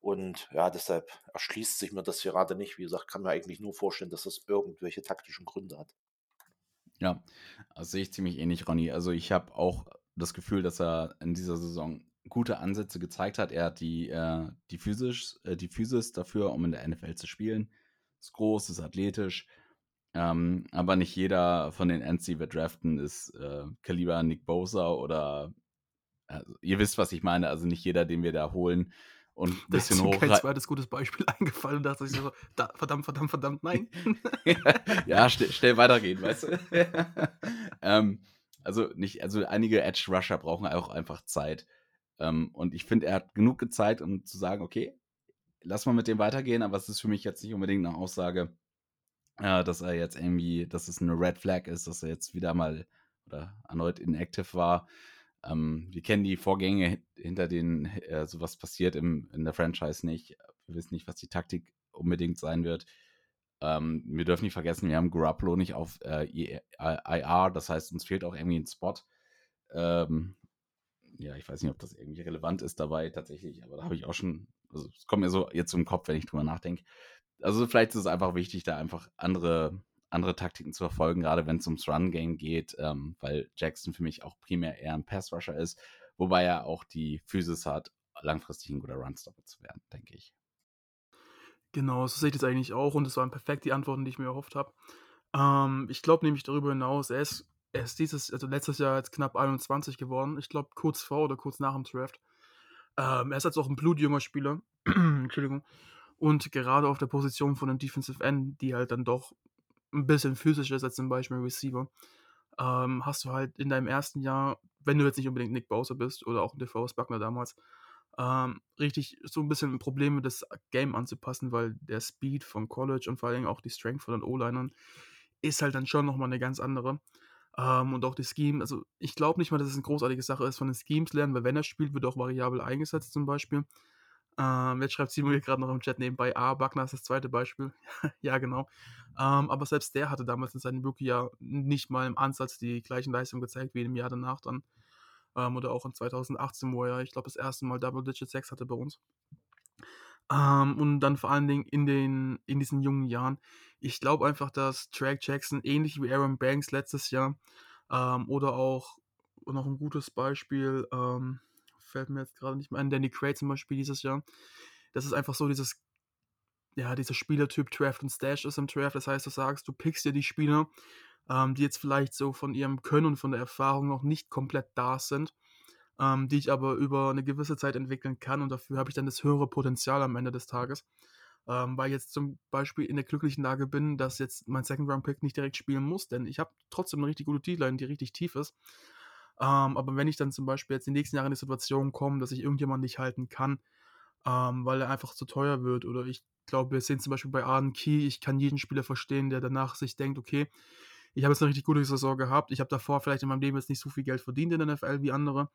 Und ja, deshalb erschließt sich mir das gerade nicht. Wie gesagt, kann mir eigentlich nur vorstellen, dass das irgendwelche taktischen Gründe hat. Ja, das sehe ich ziemlich ähnlich, Ronny. Also ich habe auch das Gefühl, dass er in dieser Saison gute Ansätze gezeigt hat. Er hat die, äh, die, Physis, äh, die Physis dafür, um in der NFL zu spielen. Ist groß, ist athletisch. Ähm, aber nicht jeder von den Ends, die wir draften, ist äh, Kaliber Nick Bosa oder also, ihr wisst, was ich meine. Also nicht jeder, den wir da holen und ein bisschen hoch. Mir kein zweites gutes Beispiel [laughs] eingefallen und dachte ich so, da, verdammt, verdammt, verdammt, nein. [laughs] ja, schnell, schnell weitergehen, weißt du? [laughs] ähm, also nicht, also einige Edge Rusher brauchen auch einfach Zeit. Ähm, und ich finde, er hat genug gezeigt, um zu sagen, okay, lass mal mit dem weitergehen, aber es ist für mich jetzt nicht unbedingt eine Aussage, äh, dass er jetzt irgendwie, dass es eine Red Flag ist, dass er jetzt wieder mal oder erneut inactive war. Ähm, wir kennen die Vorgänge hinter denen äh, sowas passiert im, in der Franchise nicht. Wir wissen nicht, was die Taktik unbedingt sein wird. Ähm, wir dürfen nicht vergessen, wir haben Garoppolo nicht auf äh, IR, das heißt, uns fehlt auch irgendwie ein Spot. Ähm, ja, ich weiß nicht, ob das irgendwie relevant ist dabei tatsächlich, aber da habe ich auch schon, also es kommt mir so jetzt im Kopf, wenn ich drüber nachdenke. Also vielleicht ist es einfach wichtig, da einfach andere andere Taktiken zu verfolgen, gerade wenn es ums Run-Game geht, ähm, weil Jackson für mich auch primär eher ein Pass-Rusher ist, wobei er auch die Physis hat, langfristig ein guter Run-Stopper zu werden, denke ich. Genau, so sehe ich das eigentlich auch und das waren perfekt die Antworten, die ich mir erhofft habe. Ähm, ich glaube nämlich darüber hinaus, er ist, er ist dieses, also letztes Jahr jetzt knapp 21 geworden, ich glaube kurz vor oder kurz nach dem Draft. Ähm, er ist jetzt auch ein blutjunger Spieler, [clears throat] Entschuldigung, und gerade auf der Position von einem Defensive End, die halt dann doch ein bisschen physischer ist als zum Beispiel Receiver, ähm, hast du halt in deinem ersten Jahr, wenn du jetzt nicht unbedingt Nick Bowser bist oder auch DeForest Buckner damals, ähm, richtig so ein bisschen Probleme, das Game anzupassen, weil der Speed von College und vor allem auch die Strength von den O-Linern ist halt dann schon nochmal eine ganz andere. Ähm, und auch die Scheme, also ich glaube nicht mal, dass es eine großartige Sache ist, von den Schemes lernen, weil wenn er spielt, wird auch variabel eingesetzt zum Beispiel. Ähm, jetzt schreibt Simon hier gerade noch im Chat nebenbei, ah, Buckner ist das zweite Beispiel. [laughs] ja, genau. Ähm, aber selbst der hatte damals in seinem Rookie-Jahr nicht mal im Ansatz die gleichen Leistungen gezeigt wie im Jahr danach dann. Ähm, oder auch in 2018, wo er, ich glaube, das erste Mal Double-Digit 6 hatte bei uns. Ähm, und dann vor allen Dingen in, den, in diesen jungen Jahren. Ich glaube einfach, dass Drake Jackson, ähnlich wie Aaron Banks letztes Jahr, ähm, oder auch noch ein gutes Beispiel, ähm, fällt mir jetzt gerade nicht mehr ein, Danny Craig zum Beispiel dieses Jahr. Das ist einfach so dieses, ja, dieser Spielertyp Draft und Stash ist im Draft. Das heißt, du sagst, du pickst dir die Spieler, ähm, die jetzt vielleicht so von ihrem Können und von der Erfahrung noch nicht komplett da sind, ähm, die ich aber über eine gewisse Zeit entwickeln kann und dafür habe ich dann das höhere Potenzial am Ende des Tages. Ähm, weil ich jetzt zum Beispiel in der glücklichen Lage bin, dass jetzt mein Second Round Pick nicht direkt spielen muss, denn ich habe trotzdem eine richtig gute D-Line, die richtig tief ist. Ähm, aber wenn ich dann zum Beispiel jetzt in den nächsten Jahren in die Situation komme, dass ich irgendjemanden nicht halten kann, ähm, weil er einfach zu teuer wird, oder ich glaube, wir sehen zum Beispiel bei Arden Key, ich kann jeden Spieler verstehen, der danach sich denkt, okay, ich habe jetzt eine richtig gute Saison gehabt, ich habe davor vielleicht in meinem Leben jetzt nicht so viel Geld verdient in der NFL wie andere.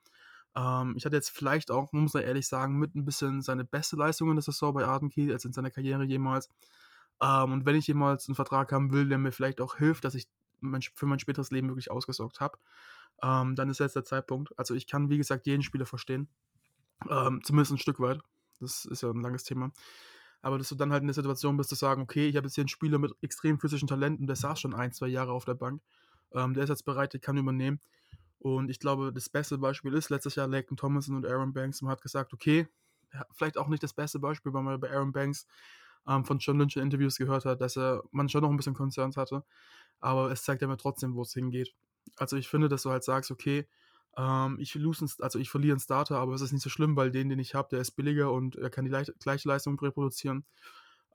Ähm, ich hatte jetzt vielleicht auch, muss man ehrlich sagen, mit ein bisschen seine beste Leistung in der Saison bei Arden Key als in seiner Karriere jemals. Ähm, und wenn ich jemals einen Vertrag haben will, der mir vielleicht auch hilft, dass ich mein, für mein späteres Leben wirklich ausgesorgt habe, ähm, dann ist jetzt der Zeitpunkt. Also ich kann, wie gesagt, jeden Spieler verstehen. Ähm, zumindest ein Stück weit. Das ist ja ein langes Thema. Aber dass du dann halt in der Situation bist, zu sagen, okay, ich habe jetzt hier einen Spieler mit extrem physischen Talenten, der saß schon ein, zwei Jahre auf der Bank. Ähm, der ist jetzt bereit, der kann übernehmen. Und ich glaube, das beste Beispiel ist letztes Jahr Laken Thomason und Aaron Banks. Man hat gesagt, okay, vielleicht auch nicht das beste Beispiel, weil man bei Aaron Banks ähm, von John Lynch in Interviews gehört hat, dass er man schon noch ein bisschen Concerns hatte. Aber es zeigt ja mir trotzdem, wo es hingeht. Also ich finde, dass du halt sagst, okay, ähm, ich, lose einen, also ich verliere einen Starter, aber es ist nicht so schlimm, weil den, den ich habe, der ist billiger und er kann die gleiche Leistung reproduzieren.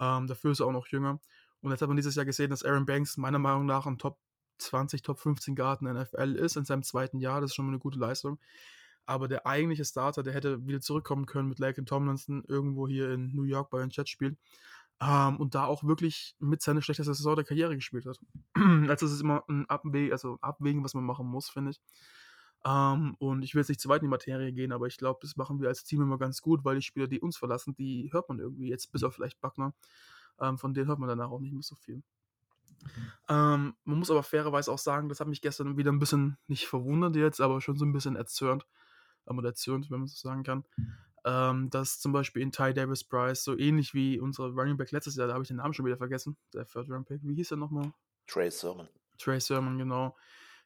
Ähm, dafür ist er auch noch jünger. Und jetzt hat man dieses Jahr gesehen, dass Aaron Banks meiner Meinung nach ein Top 20, Top 15 Guard in der NFL ist in seinem zweiten Jahr. Das ist schon mal eine gute Leistung. Aber der eigentliche Starter, der hätte wieder zurückkommen können mit Laken Tomlinson irgendwo hier in New York bei einem Chatspiel. Ähm, und da auch wirklich mit seiner schlechtesten Saison der Karriere gespielt hat. [clears throat] also es ist immer ein Abwägen, also Abwägen, was man machen muss, finde ich. Ähm, und ich will jetzt nicht zu weit in die Materie gehen, aber ich glaube, das machen wir als Team immer ganz gut, weil die Spieler, die uns verlassen, die hört man irgendwie, jetzt bis auf vielleicht Buckner, ähm, von denen hört man danach auch nicht mehr so viel. Ähm, man muss aber fairerweise auch sagen, das hat mich gestern wieder ein bisschen, nicht verwundert jetzt, aber schon so ein bisschen erzürnt, oder erzürnt, wenn man so sagen kann, ähm, dass zum Beispiel in Ty Davis Price, so ähnlich wie unsere Running Back letztes Jahr, da habe ich den Namen schon wieder vergessen, der Third Round Pick, wie hieß er nochmal? Trey Sermon. Trey Sermon, genau.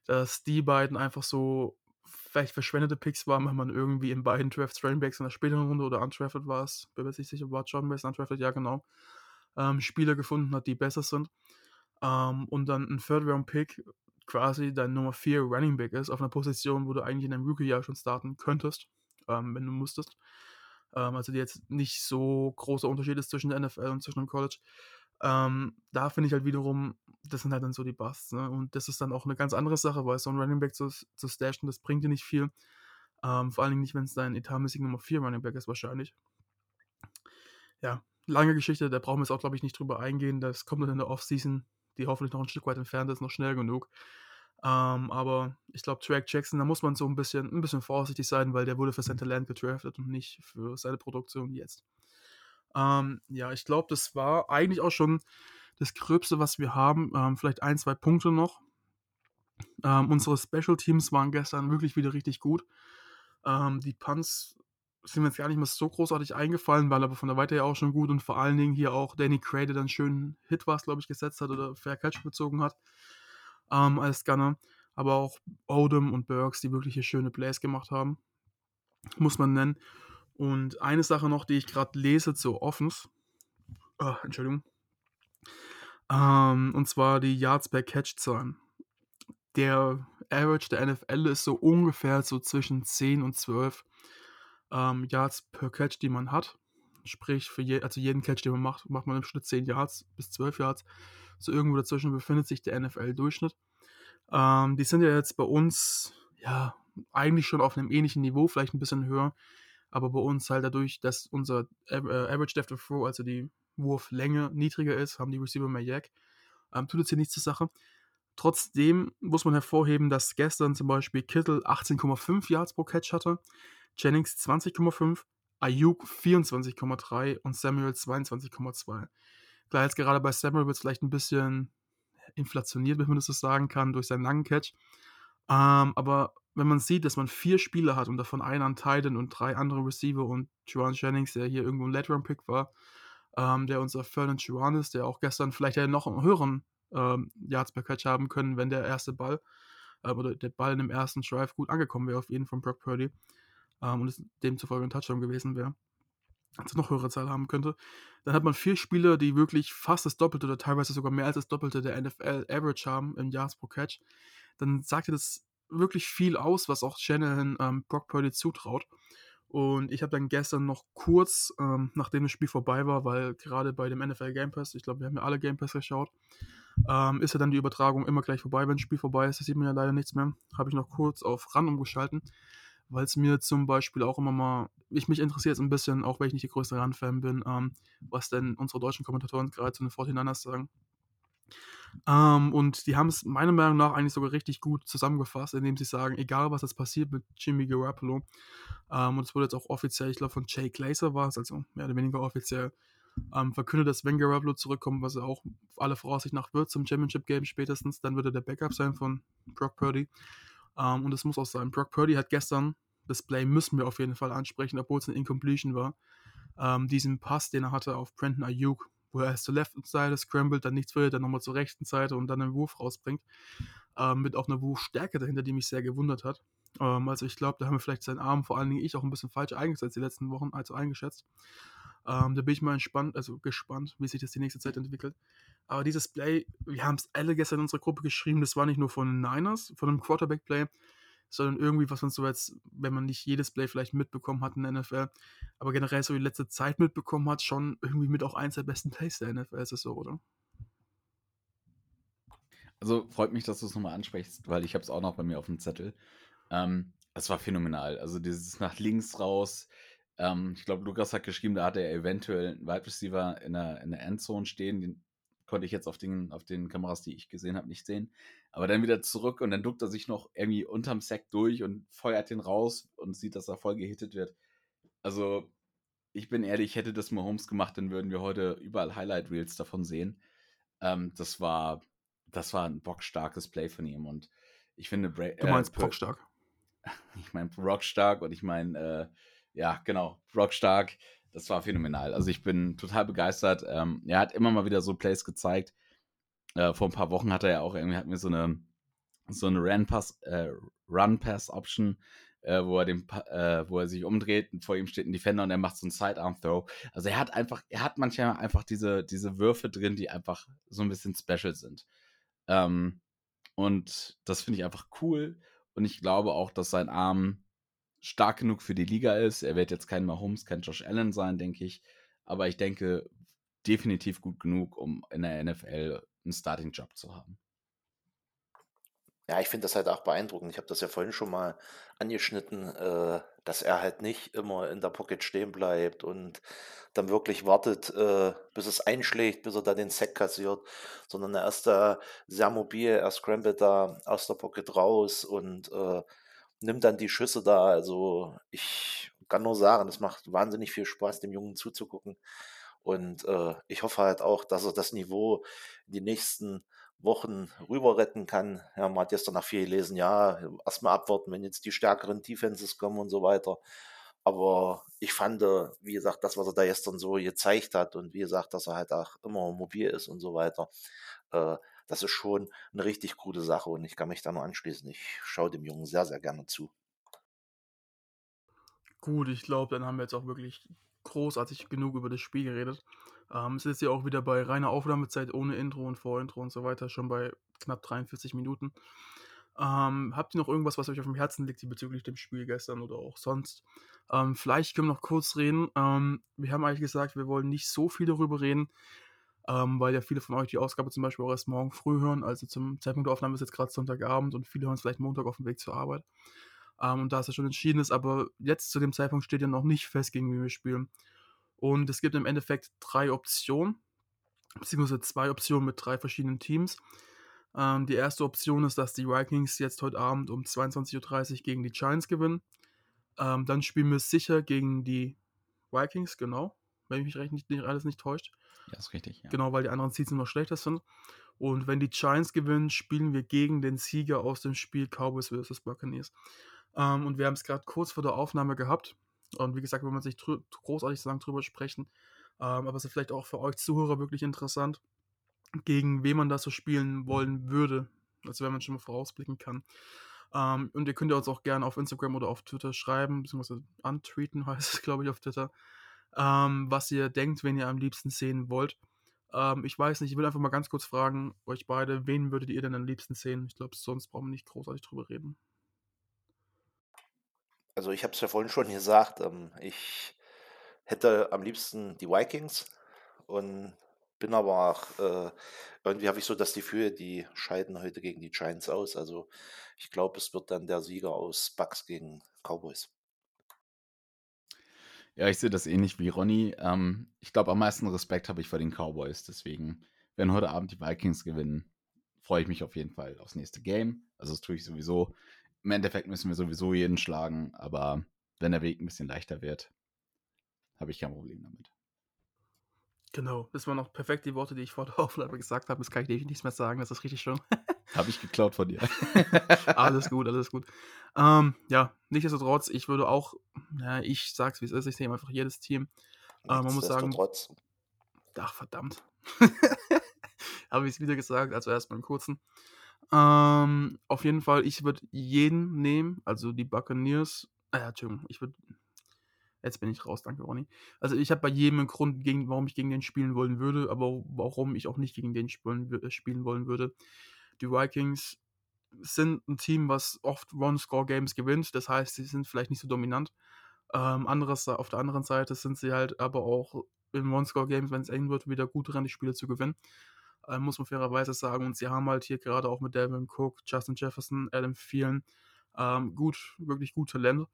Dass die beiden einfach so vielleicht verschwendete Picks waren, wenn man irgendwie in beiden Drafts Running Backs in der späteren Runde oder undrafted war es, bin mir nicht sicher, war John Base undrafted, ja genau, ähm, Spieler gefunden hat, die besser sind. Ähm, und dann ein Third-Round-Pick quasi dein Nummer 4 Running Back ist, auf einer Position, wo du eigentlich in deinem Rookie-Jahr schon starten könntest, ähm, wenn du musstest. Ähm, also die jetzt nicht so großer Unterschied ist zwischen der NFL und zwischen dem College. Ähm, da finde ich halt wiederum, das sind halt dann so die Busts. Ne? Und das ist dann auch eine ganz andere Sache, weil so ein Running Back zu, zu stashen, das bringt dir nicht viel. Ähm, vor allen Dingen nicht, wenn es dein etatmäßig Nummer 4 Running Back ist, wahrscheinlich. Ja, lange Geschichte, da brauchen wir jetzt auch, glaube ich, nicht drüber eingehen. Das kommt dann in der Offseason, die hoffentlich noch ein Stück weit entfernt ist, noch schnell genug. Ähm, aber ich glaube, Track Jackson, da muss man so ein bisschen, ein bisschen vorsichtig sein, weil der wurde für sein Talent gedraftet und nicht für seine Produktion jetzt. Ähm, ja, ich glaube, das war eigentlich auch schon das Gröbste, was wir haben. Ähm, vielleicht ein, zwei Punkte noch. Ähm, unsere Special Teams waren gestern wirklich wieder richtig gut. Ähm, die Punts sind mir jetzt gar nicht mehr so großartig eingefallen, weil aber von der Weite her auch schon gut und vor allen Dingen hier auch Danny Cray, der dann schön Hit was, glaube ich, gesetzt hat oder Fair Catch bezogen hat ähm, als Gunner. Aber auch Odom und Burks, die wirklich hier schöne Plays gemacht haben. Muss man nennen. Und eine Sache noch, die ich gerade lese zu Offens. Oh, Entschuldigung. Ähm, und zwar die Yards per Catch-Zahlen. Der Average der NFL ist so ungefähr so zwischen 10 und 12 ähm, Yards per Catch, die man hat. Sprich, für je, also jeden Catch, den man macht, macht man im Schnitt 10 Yards bis 12 Yards. So irgendwo dazwischen befindet sich der NFL-Durchschnitt. Ähm, die sind ja jetzt bei uns, ja, eigentlich schon auf einem ähnlichen Niveau, vielleicht ein bisschen höher. Aber bei uns halt dadurch, dass unser äh, Average Depth of Throw, also die Wurflänge, niedriger ist, haben die Receiver mehr Jack. Ähm, tut jetzt hier nichts zur Sache. Trotzdem muss man hervorheben, dass gestern zum Beispiel Kittel 18,5 Yards pro Catch hatte, Jennings 20,5, Ayuk 24,3 und Samuel 22,2. Klar, jetzt gerade bei Samuel wird es vielleicht ein bisschen inflationiert, wenn man das so sagen kann, durch seinen langen Catch. Ähm, aber wenn man sieht, dass man vier Spieler hat und davon einen an Titan und drei andere Receiver und Juan Jennings, der hier irgendwo ein Late-Round-Pick war, ähm, der unser Ferdinand Juan ist, der auch gestern vielleicht hätte noch einen höheren ähm, Yards per Catch haben können, wenn der erste Ball äh, oder der Ball in dem ersten Drive gut angekommen wäre auf jeden von Brock Purdy ähm, und es demzufolge ein Touchdown gewesen wäre also noch höhere Zahl haben könnte, dann hat man vier Spieler, die wirklich fast das Doppelte oder teilweise sogar mehr als das Doppelte der NFL Average haben im Yards pro Catch, dann sagt das wirklich viel aus, was auch Shanahan ähm, Brock Purdy zutraut. Und ich habe dann gestern noch kurz, ähm, nachdem das Spiel vorbei war, weil gerade bei dem NFL Game Pass, ich glaube, wir haben ja alle Game Pass geschaut, ähm, ist ja dann die Übertragung immer gleich vorbei, wenn das Spiel vorbei ist. Da sieht man ja leider nichts mehr. Habe ich noch kurz auf RAN umgeschalten, weil es mir zum Beispiel auch immer mal, ich mich interessiert es ein bisschen, auch wenn ich nicht der größte RAN-Fan bin, ähm, was denn unsere deutschen Kommentatoren gerade zu den 49ers sagen. Ähm, und die haben es meiner Meinung nach eigentlich sogar richtig gut zusammengefasst, indem sie sagen, egal was jetzt passiert mit Jimmy Garoppolo, ähm, und es wurde jetzt auch offiziell, ich glaube von Jay Glazer war es, also mehr oder weniger offiziell, ähm, verkündet, dass wenn Garoppolo zurückkommt, was er auch alle Voraussicht nach wird zum Championship Game spätestens, dann wird er der Backup sein von Brock Purdy. Ähm, und es muss auch sein. Brock Purdy hat gestern, das Play müssen wir auf jeden Fall ansprechen, obwohl es eine Incompletion war, ähm, diesen Pass, den er hatte auf Brandon Ayuk, wo er erst zur left Seite scrambled, dann nichts will, dann nochmal zur rechten Seite und dann einen Wurf rausbringt. Ähm, mit auch einer Wurfstärke dahinter, die mich sehr gewundert hat. Ähm, also ich glaube, da haben wir vielleicht seinen Arm, vor allen Dingen ich, auch ein bisschen falsch eingesetzt die letzten Wochen, also eingeschätzt. Ähm, da bin ich mal entspannt, also gespannt, wie sich das die nächste Zeit entwickelt. Aber dieses Play, wir haben es alle gestern in unserer Gruppe geschrieben, das war nicht nur von den Niners, von einem Quarterback-Play, sondern irgendwie, was man so jetzt, wenn man nicht jedes Play vielleicht mitbekommen hat in der NFL, aber generell so die letzte Zeit mitbekommen hat, schon irgendwie mit auch eins der besten Plays der NFL, ist es so, oder? Also freut mich, dass du es nochmal ansprichst, weil ich habe es auch noch bei mir auf dem Zettel. Ähm, es war phänomenal. Also dieses nach links raus. Ähm, ich glaube, Lukas hat geschrieben, da hatte er eventuell einen Wide Receiver in der, in der Endzone stehen. Den konnte ich jetzt auf den, auf den Kameras, die ich gesehen habe, nicht sehen. Aber dann wieder zurück und dann duckt er sich noch irgendwie unterm Sack durch und feuert den raus und sieht, dass er voll gehittet wird. Also, ich bin ehrlich, hätte das Mahomes gemacht, dann würden wir heute überall Highlight Reels davon sehen. Ähm, das war, das war ein bockstarkes Play von ihm und ich finde, Bra du meinst äh, bockstark. [laughs] Ich meine Rockstark und ich meine, äh, ja, genau, Rockstark das war phänomenal. Also ich bin total begeistert. Ähm, er hat immer mal wieder so Plays gezeigt. Äh, vor ein paar Wochen hat er ja auch irgendwie hat mir so eine so eine Run-Pass äh, Run-Pass-Option, äh, wo er den, äh, wo er sich umdreht und vor ihm steht ein Defender und er macht so einen Sidearm-Throw. Also er hat einfach, er hat manchmal einfach diese, diese Würfe drin, die einfach so ein bisschen special sind. Ähm, und das finde ich einfach cool. Und ich glaube auch, dass sein Arm stark genug für die Liga ist. Er wird jetzt kein Mahomes, kein Josh Allen sein, denke ich. Aber ich denke, definitiv gut genug, um in der NFL einen Starting-Job zu haben. Ja, ich finde das halt auch beeindruckend. Ich habe das ja vorhin schon mal angeschnitten, äh, dass er halt nicht immer in der Pocket stehen bleibt und dann wirklich wartet, äh, bis es einschlägt, bis er da den Sack kassiert, sondern er ist da sehr mobil, er scrambled da aus der Pocket raus und äh, nimmt dann die Schüsse da. Also ich kann nur sagen, es macht wahnsinnig viel Spaß, dem Jungen zuzugucken. Und äh, ich hoffe halt auch, dass er das Niveau in die nächsten Wochen rüber retten kann. Ja, man hat gestern nach viel gelesen, ja, erstmal abwarten, wenn jetzt die stärkeren Defenses kommen und so weiter. Aber ich fand, äh, wie gesagt, das, was er da gestern so gezeigt hat und wie gesagt, dass er halt auch immer mobil ist und so weiter, äh, das ist schon eine richtig coole Sache und ich kann mich da nur anschließen. Ich schaue dem Jungen sehr, sehr gerne zu. Gut, ich glaube, dann haben wir jetzt auch wirklich großartig genug über das Spiel geredet. Ähm, es ist ja auch wieder bei reiner Aufnahmezeit ohne Intro und Vorintro und so weiter, schon bei knapp 43 Minuten. Ähm, habt ihr noch irgendwas, was euch auf dem Herzen liegt bezüglich dem Spiel gestern oder auch sonst? Ähm, vielleicht können wir noch kurz reden. Ähm, wir haben eigentlich gesagt, wir wollen nicht so viel darüber reden, ähm, weil ja viele von euch die Ausgabe zum Beispiel auch erst morgen früh hören. Also zum Zeitpunkt der Aufnahme ist jetzt gerade Sonntagabend und viele hören es vielleicht Montag auf dem Weg zur Arbeit. Ähm, und da es ja schon entschieden ist, aber jetzt zu dem Zeitpunkt steht ja noch nicht fest, gegen wen wir spielen. Und es gibt im Endeffekt drei Optionen, beziehungsweise zwei Optionen mit drei verschiedenen Teams. Ähm, die erste Option ist, dass die Vikings jetzt heute Abend um 22.30 Uhr gegen die Giants gewinnen. Ähm, dann spielen wir sicher gegen die Vikings, genau, wenn mich recht nicht, alles nicht täuscht. Ja, ist richtig. Ja. Genau, weil die anderen Seeds noch schlechter sind. Und wenn die Giants gewinnen, spielen wir gegen den Sieger aus dem Spiel Cowboys vs. Buccaneers. Ähm, und wir haben es gerade kurz vor der Aufnahme gehabt. Und wie gesagt, wenn man sich großartig so lang drüber sprechen. Ähm, aber es ist vielleicht auch für euch Zuhörer wirklich interessant, gegen wen man das so spielen wollen würde. Also wenn man schon mal vorausblicken kann. Ähm, und ihr könnt ja uns auch gerne auf Instagram oder auf Twitter schreiben, beziehungsweise antweeten [laughs] heißt es, glaube ich, auf Twitter, ähm, was ihr denkt, wenn ihr am liebsten sehen wollt. Ähm, ich weiß nicht, ich will einfach mal ganz kurz fragen, euch beide, wen würdet ihr denn am liebsten sehen? Ich glaube, sonst brauchen wir nicht großartig drüber reden. Also ich habe es ja vorhin schon gesagt, ähm, ich hätte am liebsten die Vikings und bin aber auch, äh, irgendwie habe ich so das Gefühl, die scheiden heute gegen die Giants aus. Also ich glaube, es wird dann der Sieger aus Bucks gegen Cowboys. Ja, ich sehe das ähnlich wie Ronny. Ähm, ich glaube, am meisten Respekt habe ich vor den Cowboys. Deswegen, wenn heute Abend die Vikings gewinnen, freue ich mich auf jeden Fall aufs nächste Game. Also das tue ich sowieso. Im Endeffekt müssen wir sowieso jeden schlagen, aber wenn der Weg ein bisschen leichter wird, habe ich kein Problem damit. Genau, das waren noch perfekt die Worte, die ich vor der [laughs] Aufnahme gesagt habe. Das kann ich definitiv nichts mehr sagen, das ist richtig schön. [laughs] habe ich geklaut von dir. [laughs] alles gut, alles gut. Ähm, ja, nichtsdestotrotz, ich würde auch, ja, ich sag's wie es ist, ich nehme einfach jedes Team. Ähm, man muss sagen. Trotz. Ach, verdammt. [laughs] habe ich es wieder gesagt, also erstmal im kurzen. Ähm, auf jeden Fall, ich würde jeden nehmen, also die Buccaneers. Äh, Entschuldigung, ich würde Jetzt bin ich raus, danke Ronny. Also ich habe bei jedem einen Grund, gegen, warum ich gegen den spielen wollen würde, aber warum ich auch nicht gegen den spielen, spielen wollen würde. Die Vikings sind ein Team, was oft One-Score-Games gewinnt. Das heißt, sie sind vielleicht nicht so dominant. Ähm, anderes, auf der anderen Seite sind sie halt aber auch in One-Score-Games, wenn es eng wird, wieder gut dran, die Spiele zu gewinnen. Ähm, muss man fairerweise sagen. Und sie haben halt hier gerade auch mit Devin Cook, Justin Jefferson, Adam Thielen ähm, gut, wirklich gut Talent.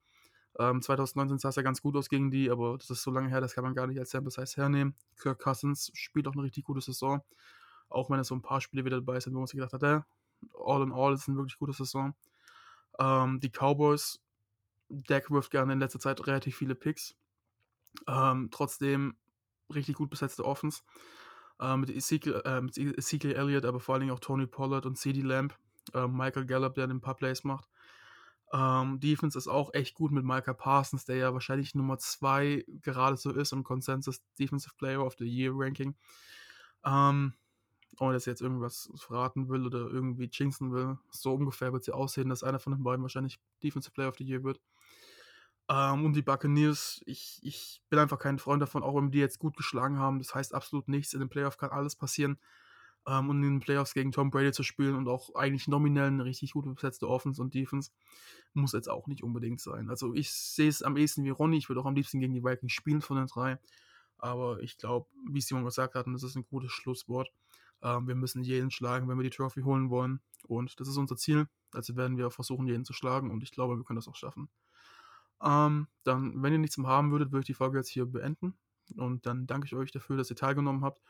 Ähm, 2019 sah es ja ganz gut aus gegen die, aber das ist so lange her, das kann man gar nicht als Sample Size hernehmen. Kirk Cousins spielt auch eine richtig gute Saison. Auch wenn es so ein paar Spiele wieder dabei sind, wo man sich gedacht hat, äh, all in all ist eine wirklich gute Saison. Ähm, die Cowboys, Dak wirft gerne in letzter Zeit relativ viele Picks. Ähm, trotzdem richtig gut besetzte Offense. Äh, mit, Ezekiel, äh, Ezekiel Elliott, aber vor allen Dingen auch Tony Pollard und CD Lamb. Äh, Michael Gallup, der ein paar Plays macht. Ähm, Defense ist auch echt gut mit Micah Parsons, der ja wahrscheinlich Nummer 2 gerade so ist im Consensus Defensive Player of the Year Ranking. Ähm, ohne dass ich jetzt irgendwas verraten will oder irgendwie jinxen will. So ungefähr wird sie aussehen, dass einer von den beiden wahrscheinlich Defensive Player of the Year wird. Ähm, und die Buccaneers, ich, ich bin einfach kein Freund davon, auch wenn die jetzt gut geschlagen haben. Das heißt absolut nichts. In den Playoffs kann alles passieren ähm, und in den Playoffs gegen Tom Brady zu spielen und auch eigentlich nominell eine richtig gut besetzte Offense und Defense muss jetzt auch nicht unbedingt sein. Also ich sehe es am ehesten wie Ronny, ich würde auch am liebsten gegen die Vikings spielen von den drei, aber ich glaube, wie Simon gesagt hat, und das ist ein gutes Schlusswort, ähm, wir müssen jeden schlagen, wenn wir die Trophy holen wollen und das ist unser Ziel, also werden wir versuchen, jeden zu schlagen und ich glaube, wir können das auch schaffen. Ähm, dann, wenn ihr nichts mehr haben würdet, würde ich die Folge jetzt hier beenden und dann danke ich euch dafür, dass ihr teilgenommen habt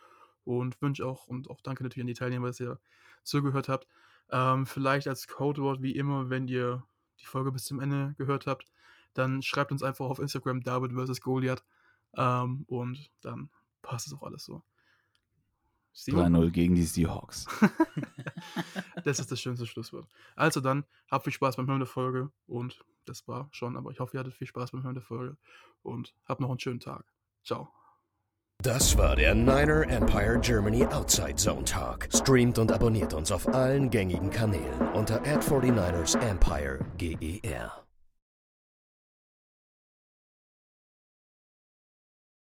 und wünsche auch und auch danke natürlich an die Teilnehmer, dass ihr zugehört habt. Ähm, vielleicht als Codewort wie immer, wenn ihr die Folge bis zum Ende gehört habt, dann schreibt uns einfach auf Instagram David vs. Goliath ähm, und dann passt es auch alles so. 3-0 gegen die Seahawks. [laughs] das ist das schönste Schlusswort. Also dann, habt viel Spaß beim Hören der Folge und das war schon, aber ich hoffe, ihr hattet viel Spaß beim Hören der Folge und habt noch einen schönen Tag. Ciao. Das war der Niner Empire Germany Outside Zone Talk. Streamt und abonniert uns auf allen gängigen Kanälen unter ad 49 ersempire GER.